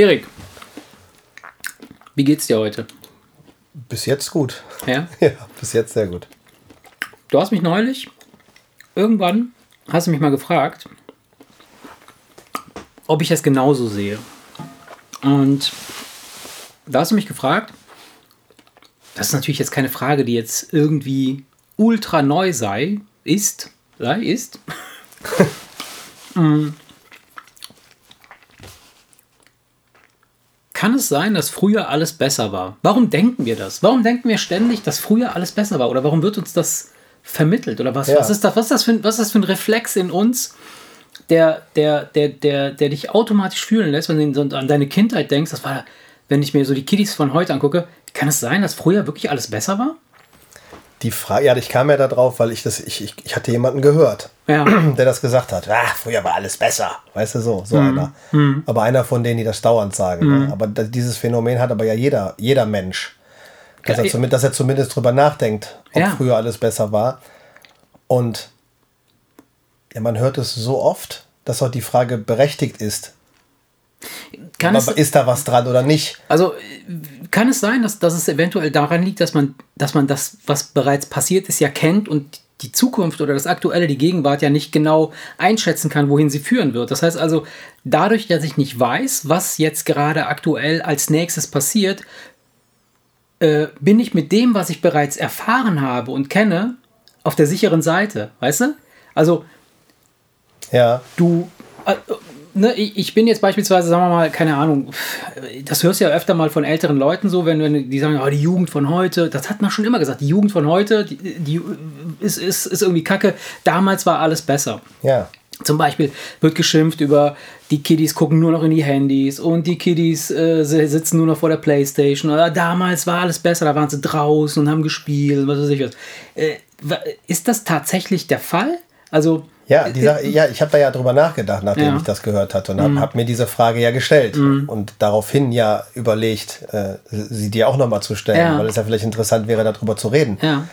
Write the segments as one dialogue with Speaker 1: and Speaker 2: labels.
Speaker 1: Erik, wie geht's dir heute?
Speaker 2: Bis jetzt gut.
Speaker 1: Ja?
Speaker 2: Ja, bis jetzt sehr gut.
Speaker 1: Du hast mich neulich, irgendwann, hast du mich mal gefragt, ob ich das genauso sehe. Und da hast du mich gefragt, das ist natürlich jetzt keine Frage, die jetzt irgendwie ultra neu sei, ist, sei, ist. Kann es sein, dass früher alles besser war? Warum denken wir das? Warum denken wir ständig, dass früher alles besser war? Oder warum wird uns das vermittelt? Oder was,
Speaker 2: Ja.
Speaker 1: was, ist, das, was, ist, das für, ein- was ist das für ein Reflex in uns, der, der, der, der, der dich automatisch fühlen lässt, wenn du an deine Kindheit denkst? Das war, wenn ich mir so die Kiddies von heute angucke, kann es sein, dass früher wirklich alles besser war?
Speaker 2: Die Frage, ja, ich kam ja da drauf, weil ich das, ich, ich, ich hatte jemanden gehört,
Speaker 1: Ja.
Speaker 2: der das gesagt hat. Ah, früher war alles besser. Weißt du so, so
Speaker 1: Mhm.
Speaker 2: einer. Aber einer von denen, die das dauernd sagen. Ne? Aber da, dieses Phänomen hat aber ja jeder, jeder Mensch. Dass,
Speaker 1: Ja,
Speaker 2: er zumindest, dass er zumindest drüber nachdenkt, ob
Speaker 1: Ja.
Speaker 2: früher alles besser war. Und ja, man hört es so oft, dass auch die Frage berechtigt ist.
Speaker 1: Kann es,
Speaker 2: Aber ist da was dran oder nicht?
Speaker 1: Also kann es sein, dass, dass es eventuell daran liegt, dass man, dass man das, was bereits passiert ist, ja kennt und die Zukunft oder das Aktuelle, die Gegenwart ja nicht genau einschätzen kann, wohin sie führen wird. Das heißt also, dadurch, dass ich nicht weiß, was jetzt gerade aktuell als nächstes passiert, äh, bin ich mit dem, was ich bereits erfahren habe und kenne, auf der sicheren Seite. Weißt du? Also
Speaker 2: Ja.
Speaker 1: du, äh, ne, ich bin jetzt beispielsweise, sagen wir mal, keine Ahnung, das hörst du ja öfter mal von älteren Leuten so, wenn, wenn die sagen, oh, die Jugend von heute, das hat man schon immer gesagt, die Jugend von heute, die, die ist, ist, ist irgendwie kacke, damals war alles besser.
Speaker 2: Ja.
Speaker 1: Zum Beispiel wird geschimpft über die Kiddies gucken nur noch in die Handys und die Kiddies äh, si- sitzen nur noch vor der Playstation. Oder damals war alles besser, da waren sie draußen und haben gespielt, was weiß ich was. Äh, ist das tatsächlich der Fall? Also
Speaker 2: Ja, die Sache, ja, ich habe da ja drüber nachgedacht, nachdem
Speaker 1: Ja. Mhm.
Speaker 2: ich das gehört hatte und habe hab mir diese Frage ja gestellt und daraufhin ja überlegt, äh, sie dir auch nochmal zu stellen,
Speaker 1: Ja.
Speaker 2: weil es ja vielleicht interessant wäre, darüber zu reden.
Speaker 1: ja,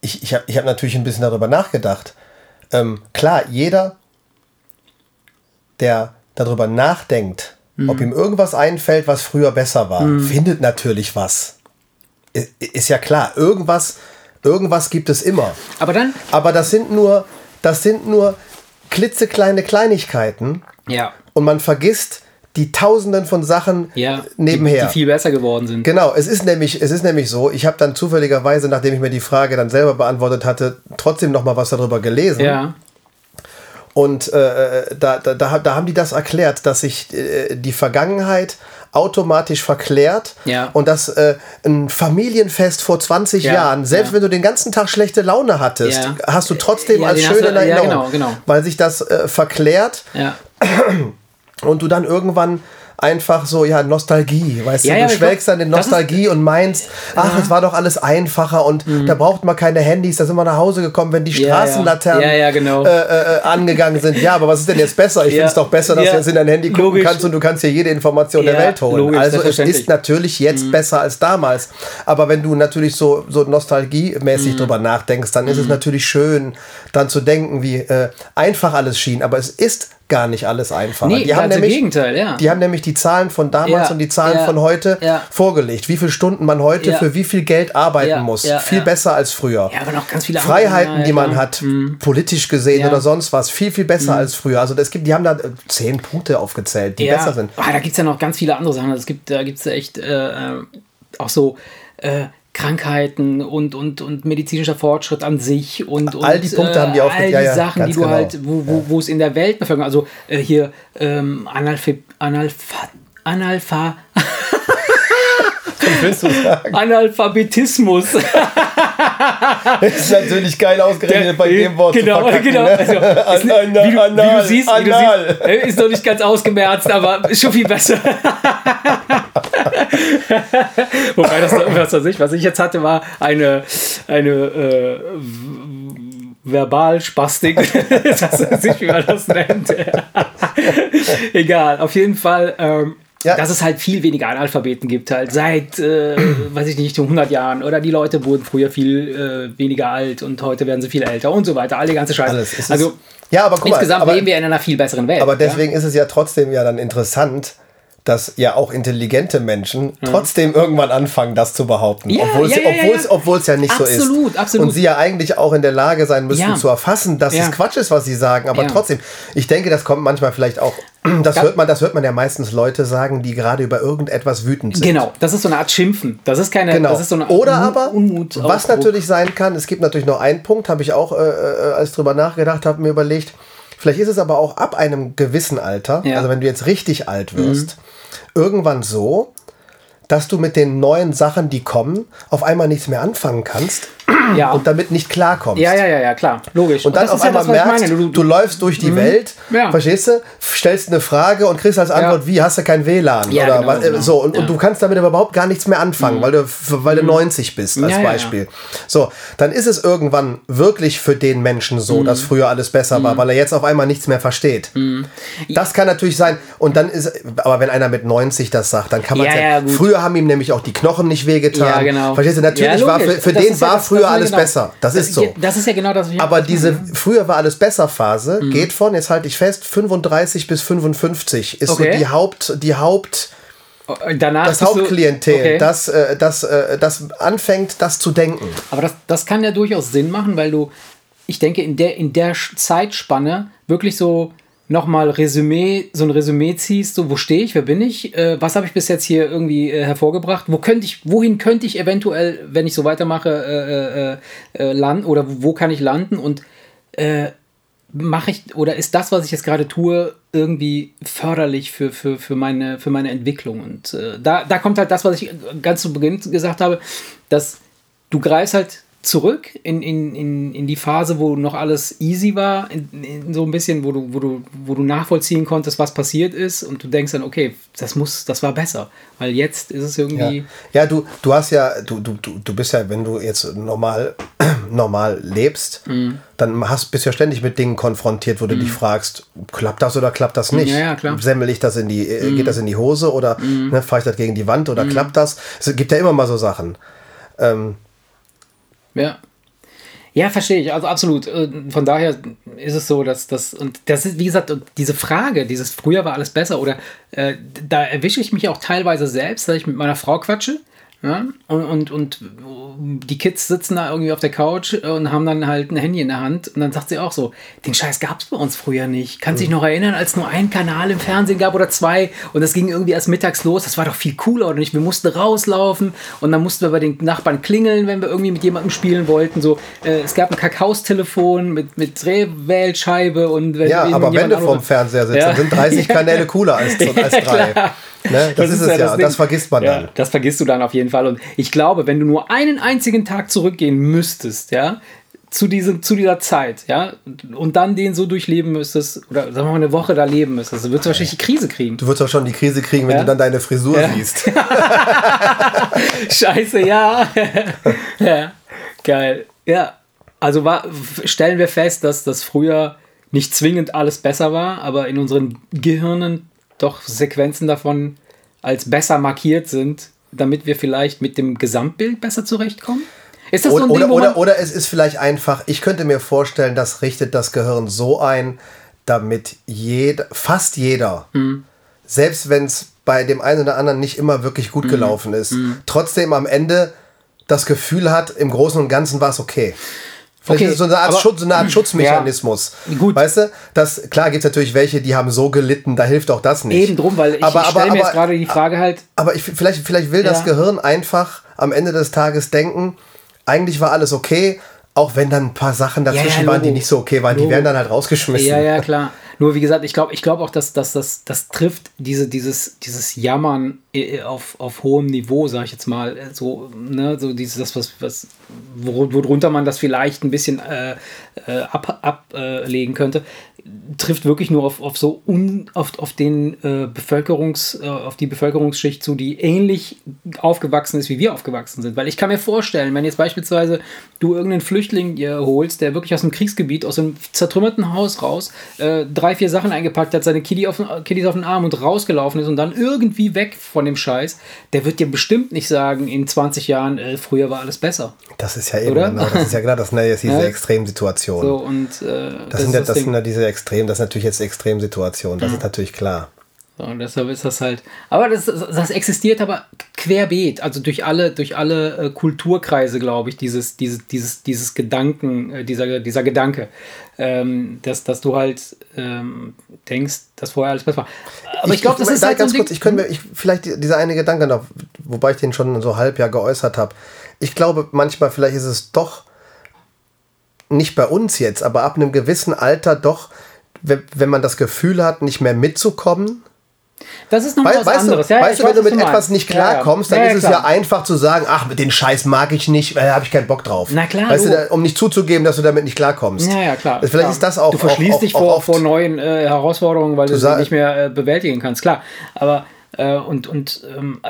Speaker 2: Ich, ich habe ich hab natürlich ein bisschen darüber nachgedacht. Ähm, klar, jeder, der darüber nachdenkt,
Speaker 1: Mhm.
Speaker 2: ob ihm irgendwas einfällt, was früher besser war, findet natürlich was. I- Ist ja klar, irgendwas, irgendwas gibt es immer.
Speaker 1: aber dann
Speaker 2: Aber das sind nur, das sind nur klitzekleine Kleinigkeiten
Speaker 1: ja.
Speaker 2: und man vergisst die Tausenden von Sachen
Speaker 1: Ja,
Speaker 2: nebenher.
Speaker 1: Die, die viel besser geworden sind.
Speaker 2: Genau, es ist nämlich, es ist nämlich so, ich habe dann zufälligerweise, nachdem ich mir die Frage dann selber beantwortet hatte, trotzdem noch mal was darüber gelesen.
Speaker 1: Ja,
Speaker 2: Und äh, da, da, da, da haben die das erklärt, dass sich äh, die Vergangenheit automatisch verklärt
Speaker 1: Ja.
Speaker 2: und dass äh, ein Familienfest vor 20
Speaker 1: Ja,
Speaker 2: Jahren, selbst
Speaker 1: ja.
Speaker 2: wenn du den ganzen Tag schlechte Laune hattest, hast du trotzdem als schön in Erinnerung,
Speaker 1: genau, genau.
Speaker 2: weil sich das äh, verklärt und du dann irgendwann einfach so, ja, Nostalgie, weißt
Speaker 1: Ja,
Speaker 2: du,
Speaker 1: ja,
Speaker 2: du schwelgst
Speaker 1: glaub,
Speaker 2: dann in
Speaker 1: das ist-
Speaker 2: Nostalgie und meinst, ach, es war doch alles einfacher und da braucht man keine Handys, da sind wir nach Hause gekommen, wenn die
Speaker 1: Mhm. Ja, ja.
Speaker 2: Straßenlaternen
Speaker 1: genau.
Speaker 2: äh, äh, angegangen sind. Ja, aber was ist denn jetzt besser? Ich finde es doch besser, dass du jetzt in dein Handy gucken
Speaker 1: Logisch.
Speaker 2: kannst und du kannst hier jede Information der Welt holen.
Speaker 1: logisch,
Speaker 2: also es.
Speaker 1: Mhm.
Speaker 2: ist natürlich jetzt besser als damals. Aber wenn du natürlich so, so
Speaker 1: Mhm.
Speaker 2: nostalgiemäßig drüber nachdenkst, dann ist es natürlich schön, dann zu denken, wie äh, einfach alles schien. Aber es ist gar nicht alles einfacher.
Speaker 1: Nee,
Speaker 2: die haben nämlich,
Speaker 1: Gegenteil, ja.
Speaker 2: Die haben nämlich die Zahlen von damals
Speaker 1: Ja,
Speaker 2: und die Zahlen
Speaker 1: ja,
Speaker 2: von heute vorgelegt. Wie viele Stunden man heute für wie viel Geld arbeiten muss. viel besser als früher.
Speaker 1: Ja, aber noch ganz viele andere-
Speaker 2: Freiheiten,
Speaker 1: ja,
Speaker 2: die man hat, politisch gesehen.
Speaker 1: Mhm.
Speaker 2: oder sonst was, viel, viel besser als früher. Also es gibt, die haben da äh, zehn Punkte aufgezählt, die besser sind.
Speaker 1: Ah, da gibt es ja noch ganz viele andere Sachen. Es gibt, da gibt es echt äh, äh, auch so äh, Krankheiten und, und, und medizinischer Fortschritt an sich und, und
Speaker 2: All die Punkte haben die
Speaker 1: all
Speaker 2: aufge-
Speaker 1: die
Speaker 2: ja,
Speaker 1: Sachen, die du
Speaker 2: genau.
Speaker 1: halt, wo, wo, wo es in der Weltbevölkerung, also äh, hier ähm, Analpha, Analpha, Analpha,
Speaker 2: Willst du sagen?
Speaker 1: Analphabetismus.
Speaker 2: Das ist natürlich geil ausgerechnet bei dem Wort.
Speaker 1: Genau, genau.
Speaker 2: Ne?
Speaker 1: Also, ist, wie, du, wie du siehst, wie du siehst äh, ist noch nicht ganz ausgemerzt, aber ist schon viel besser. Wobei das, was weiß ich, was ich jetzt hatte, war eine, eine äh, Verbalspastik. das weiß ich, wie man das nennt. Egal, auf jeden Fall. Ähm,
Speaker 2: Ja.
Speaker 1: Dass es halt viel weniger Analphabeten gibt, halt seit, äh, weiß ich nicht, 100 Jahren. Oder die Leute wurden früher viel äh, weniger alt und heute werden sie viel älter und so weiter. All die ganze Scheiße. Also
Speaker 2: ja, aber guck
Speaker 1: insgesamt
Speaker 2: mal, aber,
Speaker 1: leben wir in einer viel besseren Welt.
Speaker 2: aber
Speaker 1: ja?
Speaker 2: deswegen ist es ja trotzdem ja dann interessant, dass ja auch intelligente Menschen trotzdem irgendwann anfangen, das zu behaupten.
Speaker 1: Ja,
Speaker 2: obwohl es
Speaker 1: ja, ja, ja.
Speaker 2: nicht so ist.
Speaker 1: Absolut, absolut.
Speaker 2: Und sie ja eigentlich auch in der Lage sein müssten zu erfassen, dass es Quatsch ist, was sie sagen. Aber trotzdem, ich denke, das kommt manchmal vielleicht auch, das hört man, das hört man ja meistens Leute sagen, die gerade über irgendetwas wütend sind.
Speaker 1: Genau, das ist so eine Art Schimpfen. Das ist keine,
Speaker 2: Genau.
Speaker 1: das ist so eine
Speaker 2: Oder
Speaker 1: Unmut-
Speaker 2: aber,
Speaker 1: Unmut,
Speaker 2: was natürlich sein kann, es gibt natürlich noch einen Punkt, habe ich auch, äh, äh, als ich drüber nachgedacht habe, mir überlegt, vielleicht ist es aber auch ab einem gewissen Alter,
Speaker 1: Ja.
Speaker 2: also wenn du jetzt richtig alt wirst, irgendwann so, dass du mit den neuen Sachen, die kommen, auf einmal nichts mehr anfangen kannst
Speaker 1: ja.
Speaker 2: und damit nicht klarkommst.
Speaker 1: ja, ja, ja, ja, klar, logisch.
Speaker 2: Und dann
Speaker 1: das
Speaker 2: auf
Speaker 1: ist ja
Speaker 2: einmal
Speaker 1: das,
Speaker 2: merkst, du,
Speaker 1: Du,
Speaker 2: läufst durch die Welt,
Speaker 1: Ja.
Speaker 2: verstehst du, stellst eine Frage und kriegst als Antwort, wie, hast du kein WLAN?
Speaker 1: Ja,
Speaker 2: oder
Speaker 1: genau,
Speaker 2: was, äh,
Speaker 1: genau.
Speaker 2: so, und.
Speaker 1: Mhm.
Speaker 2: und du kannst damit aber überhaupt gar nichts mehr anfangen, weil, du, weil du 90 bist, als. Beispiel. So, dann ist es irgendwann wirklich für den Menschen
Speaker 1: Mhm.
Speaker 2: so, dass früher alles besser war, weil er jetzt auf einmal nichts mehr versteht.
Speaker 1: Mhm.
Speaker 2: Das kann natürlich sein. Und dann ist, aber wenn einer mit 90 das sagt, dann kann man
Speaker 1: Ja,
Speaker 2: früher haben ihm nämlich auch die Knochen nicht wehgetan.
Speaker 1: ja, genau.
Speaker 2: Verstehst du, natürlich war für, für den war
Speaker 1: das
Speaker 2: früher alles
Speaker 1: genau.
Speaker 2: besser. Das ist so.
Speaker 1: Das ist ja genau das, was ich
Speaker 2: Aber diese früher war alles besser Phase
Speaker 1: Mhm.
Speaker 2: geht von, jetzt halte ich fest, 35 bis 55 ist
Speaker 1: Okay.
Speaker 2: so die Haupt, die Haupt,
Speaker 1: Danach
Speaker 2: das
Speaker 1: bist du-
Speaker 2: Hauptklientel,
Speaker 1: Okay.
Speaker 2: das, äh, das, äh, das anfängt, das zu denken.
Speaker 1: Aber das, das kann ja durchaus Sinn machen, weil du, ich denke, in der, in der Zeitspanne wirklich so nochmal Resümee, so ein Resümee ziehst, so wo stehe ich, wer bin ich, äh, was habe ich bis jetzt hier irgendwie äh, hervorgebracht, wo könnte ich, wohin könnte ich eventuell, wenn ich so weitermache, äh, äh, äh, landen oder wo kann ich landen? Und äh, mache ich oder ist das, was ich jetzt gerade tue, irgendwie förderlich für, für, für, meine, für meine Entwicklung? Und da, da kommt halt das, was ich ganz zu Beginn gesagt habe, dass du greifst halt zurück in, in, in, in die Phase, wo noch alles easy war, in, in so ein bisschen, wo du, wo, du, wo du nachvollziehen konntest, was passiert ist und du denkst dann, okay, das muss, das war besser, weil jetzt ist es
Speaker 2: Ja,
Speaker 1: irgendwie,
Speaker 2: ja du, du hast ja, du, du, du, bist ja, wenn du jetzt normal, normal lebst,
Speaker 1: Mhm.
Speaker 2: dann hast, bist du ja ständig mit Dingen konfrontiert, wo du dich fragst, klappt das oder klappt das nicht?
Speaker 1: Ja, ja, klar. Mhm.
Speaker 2: Semmel ich das in die, äh, geht das in die Hose oder ne, fahre ich das gegen die Wand oder klappt das? Es gibt ja immer mal so Sachen. Ähm,
Speaker 1: Ja. Ja, verstehe ich. Also absolut. Äh, Von daher ist es so, dass das, und das ist, wie gesagt, diese Frage, dieses früher war alles besser, oder äh, da erwische ich mich auch teilweise selbst, dass ich mit meiner Frau quatsche. Ja, und, und, und die Kids sitzen da irgendwie auf der Couch und haben dann halt ein Handy in der Hand und dann sagt sie auch so, den Scheiß gab es bei uns früher nicht. Kannst dich noch erinnern, als nur ein Kanal im Fernsehen gab oder zwei und das ging irgendwie erst mittags los, das war doch viel cooler oder nicht? Wir mussten rauslaufen und dann mussten wir bei den Nachbarn klingeln, wenn wir irgendwie mit jemandem spielen wollten. So, äh, es gab ein Kakaostelefon mit, mit Drehwählscheibe und wenn
Speaker 2: ja, aber wenn du vorm Fernseher sitzt,
Speaker 1: Ja.
Speaker 2: dann sind 30 Kanäle cooler als, als
Speaker 1: Ja,
Speaker 2: drei.
Speaker 1: klar.
Speaker 2: Ne? Das, ist es ja,
Speaker 1: das Ding.
Speaker 2: das vergisst man
Speaker 1: ja,
Speaker 2: dann.
Speaker 1: Das vergisst du dann auf jeden Fall. Und ich glaube, wenn du nur einen einzigen Tag zurückgehen müsstest, ja, zu, diesem, zu dieser Zeit, ja, und dann den so durchleben müsstest, oder sagen wir mal eine Woche da leben müsstest, dann würdest du wahrscheinlich die Krise kriegen.
Speaker 2: Du wirst doch schon die Krise kriegen, wenn
Speaker 1: Ja.
Speaker 2: du dann deine Frisur
Speaker 1: Ja.
Speaker 2: siehst.
Speaker 1: Scheiße, ja. ja. Geil. Ja. Also war, stellen wir fest, dass das früher nicht zwingend alles besser war, aber in unseren Gehirnen doch Sequenzen davon als besser markiert sind, damit wir vielleicht mit dem Gesamtbild besser zurechtkommen? Ist das so
Speaker 2: Oder,
Speaker 1: ein Ding,
Speaker 2: oder, oder, oder es ist vielleicht einfach, ich könnte mir vorstellen, das richtet das Gehirn so ein, damit jeder, fast jeder,
Speaker 1: Mhm.
Speaker 2: selbst wenn es bei dem einen oder anderen nicht immer wirklich
Speaker 1: Mhm.
Speaker 2: gut gelaufen ist, trotzdem am Ende das Gefühl hat, im Großen und Ganzen war es okay. Vielleicht
Speaker 1: Okay,
Speaker 2: ist es so eine Art,
Speaker 1: aber-
Speaker 2: Schutz, so eine Art Schutzmechanismus.
Speaker 1: Gut.
Speaker 2: Weißt du, das, klar gibt es natürlich welche, die haben so gelitten, da hilft auch das nicht.
Speaker 1: eben drum, weil ich,
Speaker 2: aber,
Speaker 1: ich
Speaker 2: aber,
Speaker 1: stelle mir jetzt
Speaker 2: aber,
Speaker 1: gerade die Frage halt,
Speaker 2: aber ich, vielleicht, vielleicht will das
Speaker 1: Ja.
Speaker 2: Gehirn einfach am Ende des Tages denken, eigentlich war alles okay, auch wenn dann ein paar Sachen dazwischen
Speaker 1: ja,
Speaker 2: waren, die nicht so okay waren. Die
Speaker 1: Logo.
Speaker 2: werden dann halt rausgeschmissen.
Speaker 1: Ja, ja, klar. Nur wie gesagt, ich glaube ich glaub auch, dass, dass das, das trifft diese, dieses, dieses Jammern äh, auf, auf hohem Niveau, sag ich jetzt mal. äh, So, ne, so dieses, das, was, was, wor- worunter man das vielleicht ein bisschen äh, äh, ab, ablegen könnte, trifft wirklich nur auf, auf so un, auf, auf den äh, Bevölkerungs, äh, auf die Bevölkerungsschicht zu, die ähnlich aufgewachsen ist, wie wir aufgewachsen sind. Weil ich kann mir vorstellen, wenn jetzt beispielsweise du irgendeinen Flüchtling dir holst, der wirklich aus einem Kriegsgebiet, aus einem zertrümmerten Haus raus, äh, drei, vier Sachen eingepackt hat, seine Kitty auf, den- Kiddies auf den Arm und rausgelaufen ist und dann irgendwie weg von dem Scheiß, der wird dir bestimmt nicht sagen, in 20 Jahren, äh, früher war alles besser.
Speaker 2: Das ist ja eben
Speaker 1: Oder?
Speaker 2: genau, das ist ja klar, das sind ja jetzt diese
Speaker 1: Ja.
Speaker 2: Extremsituationen.
Speaker 1: So, und äh,
Speaker 2: das, sind ja, das sind ja diese Extrem, das ist natürlich jetzt Extremsituationen, das ist natürlich klar.
Speaker 1: So, und deshalb ist das halt. Aber das, das existiert aber querbeet, also durch alle, durch alle äh, Kulturkreise, glaube ich, dieses, dieses, dieses, dieses Gedanken, äh, dieser, dieser Gedanke, ähm, dass, dass du halt ähm, denkst, dass vorher alles besser war. Aber ich, ich glaube, das ist
Speaker 2: da halt ganz so kurz, ich könnte ich, vielleicht dieser eine Gedanke noch, wobei ich den schon so halb ja geäußert habe. Ich glaube, manchmal vielleicht ist es doch nicht bei uns jetzt, aber ab einem gewissen Alter doch, wenn man das Gefühl hat, nicht mehr mitzukommen,
Speaker 1: das ist noch was weißt anderes.
Speaker 2: Du, ja, weißt du, wenn du mit etwas nicht klarkommst, ja, ja. dann ist es ja einfach zu sagen, ach, mit den Scheiß mag ich nicht, da habe ich keinen Bock drauf.
Speaker 1: Na klar.
Speaker 2: Weißt du, um nicht zuzugeben, dass du damit nicht klarkommst.
Speaker 1: Ja, ja, klar.
Speaker 2: Vielleicht klar. ist das auch.
Speaker 1: Du verschließt auch, dich auch, vor, auch vor neuen äh, Herausforderungen, weil du, sie nicht mehr äh, bewältigen kannst. Klar. Aber äh, und, und ähm,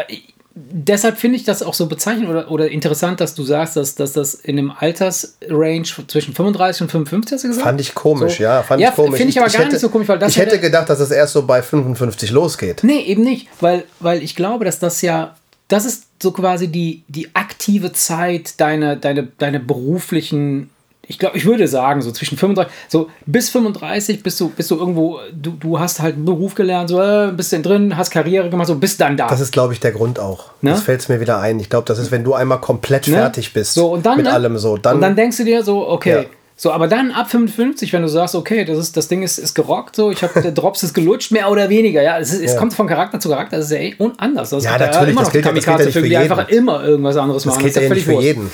Speaker 1: deshalb finde ich das auch so bezeichnend oder, oder interessant, dass du sagst, dass, dass das in einem Altersrange zwischen 35 und 55 hast du gesagt?
Speaker 2: Fand ich komisch,
Speaker 1: so.
Speaker 2: ja. Fand
Speaker 1: ja,
Speaker 2: ich komisch.
Speaker 1: Finde ich aber
Speaker 2: ich
Speaker 1: gar
Speaker 2: hätte,
Speaker 1: nicht so komisch, weil das.
Speaker 2: Ich hätte gedacht, dass es erst so bei 55 losgeht.
Speaker 1: Nee, eben nicht. Weil, weil ich glaube, dass das ja. Das ist so quasi die, die aktive Zeit deiner deine, deine beruflichen ich glaube, ich würde sagen, so zwischen 35, so bis 35 bist du, bist du irgendwo, du, du hast halt einen Beruf gelernt, so äh, bist du drin, hast Karriere gemacht, so bist dann da.
Speaker 2: Das ist, glaube ich, der Grund auch. Ne? Das fällt mir wieder ein. Ich glaube, das ist, wenn du einmal komplett ne? fertig bist
Speaker 1: so, und dann,
Speaker 2: mit
Speaker 1: ne?
Speaker 2: allem so. Dann,
Speaker 1: und dann denkst du dir so, okay. Ja. So, aber dann ab 55, wenn du sagst, okay, das, ist, das Ding ist, ist gerockt, so, ich habe der Drops ist gelutscht, mehr oder weniger, ja, es, ist, es ja. kommt von Charakter zu Charakter, das ist ja eh anders. Das
Speaker 2: ja, natürlich,
Speaker 1: immer
Speaker 2: das gilt, das gilt ja nicht für jeden.
Speaker 1: einfach immer irgendwas anderes
Speaker 2: das
Speaker 1: machen.
Speaker 2: Das gilt ja nicht für jeden.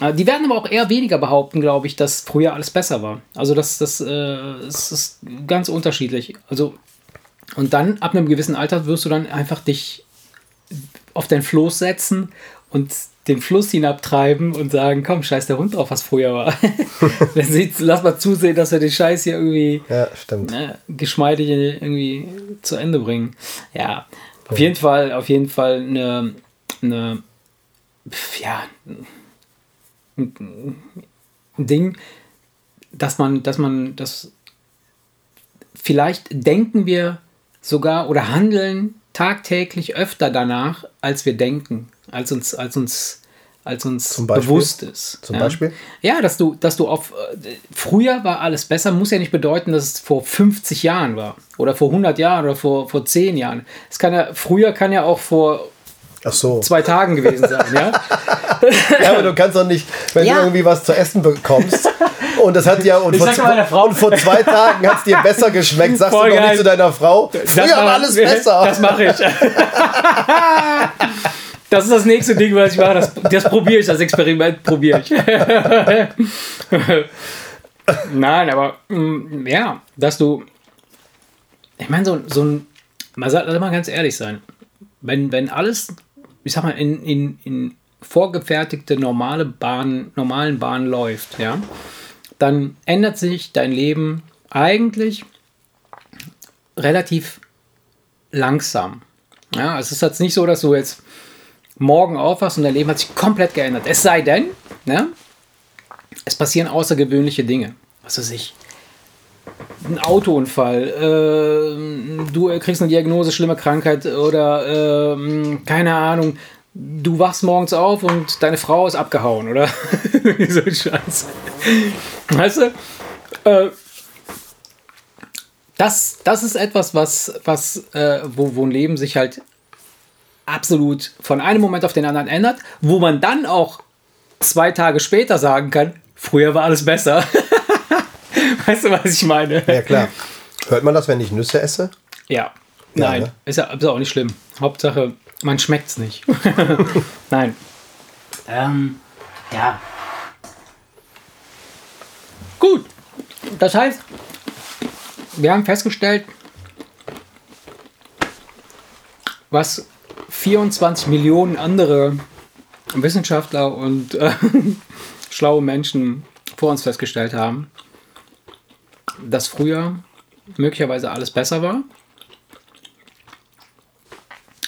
Speaker 1: Äh, die werden aber auch eher weniger behaupten, glaube ich, dass früher alles besser war. Also das, das, äh, das ist ganz unterschiedlich. Also und dann ab einem gewissen Alter wirst du dann einfach dich auf den Floß setzen und den Fluss hinabtreiben und sagen, komm, scheiß der Hund drauf, was früher war. Lass mal zusehen, dass wir den Scheiß hier irgendwie
Speaker 2: ja.
Speaker 1: Ne, geschmeidig irgendwie zu Ende bringen. Ja, auf jeden Fall, auf jeden Fall eine, eine ja, ein Ding, dass man, dass man das vielleicht denken wir sogar oder handeln tagtäglich öfter danach, als wir denken, als uns, als uns als uns bewusst ist.
Speaker 2: Zum
Speaker 1: ja?
Speaker 2: Beispiel?
Speaker 1: Ja, dass du, dass du auf. Früher war alles besser, muss ja nicht bedeuten, dass es vor 50 Jahren war. Oder vor 100 Jahren oder vor, vor 10 Jahren. Es kann ja, früher kann ja auch vor
Speaker 2: Ach so.
Speaker 1: zwei Tagen gewesen sein, ja?
Speaker 2: ja, aber du kannst doch nicht, wenn ja. du irgendwie was zu essen bekommst und das hat ja und, vor,
Speaker 1: Frau,
Speaker 2: und vor, zwei Tagen hat es dir besser geschmeckt, sagst Voll du doch nicht zu deiner Frau, früher war alles besser.
Speaker 1: Das mache ich. Das ist das nächste Ding, was ich mache. Das, das probiere ich, das Experiment probiere ich. Nein, aber mm, ja, dass du. Ich meine, so, so ein. Man soll mal ganz ehrlich sein. Wenn, wenn alles ich sag mal, in, in, in vorgefertigte normale Bahn, normalen Bahnen läuft, ja, dann ändert sich dein Leben eigentlich relativ langsam. Ja, es ist jetzt nicht so, dass du jetzt morgen aufwachst und dein Leben hat sich komplett geändert. Es sei denn, ne, es passieren außergewöhnliche Dinge. Was weiß ich. Ein Autounfall, äh, du kriegst eine Diagnose, schlimme Krankheit oder äh, keine Ahnung, du wachst morgens auf und deine Frau ist abgehauen, oder? so ein Scheiß. Weißt du? Äh, das, das ist etwas, was, was äh, wo, wo ein Leben sich halt absolut von einem Moment auf den anderen ändert, wo man dann auch zwei Tage später sagen kann, früher war alles besser. weißt du, was ich meine?
Speaker 2: Ja, klar. Hört man das, wenn ich Nüsse esse?
Speaker 1: Ja. Nein, ne? ist, ja, ist auch nicht schlimm. Hauptsache, man schmeckt es nicht. Nein. Ähm, ja. Gut. Das heißt, wir haben festgestellt, was 24 Millionen andere Wissenschaftler und äh, schlaue Menschen vor uns festgestellt haben, dass früher möglicherweise alles besser war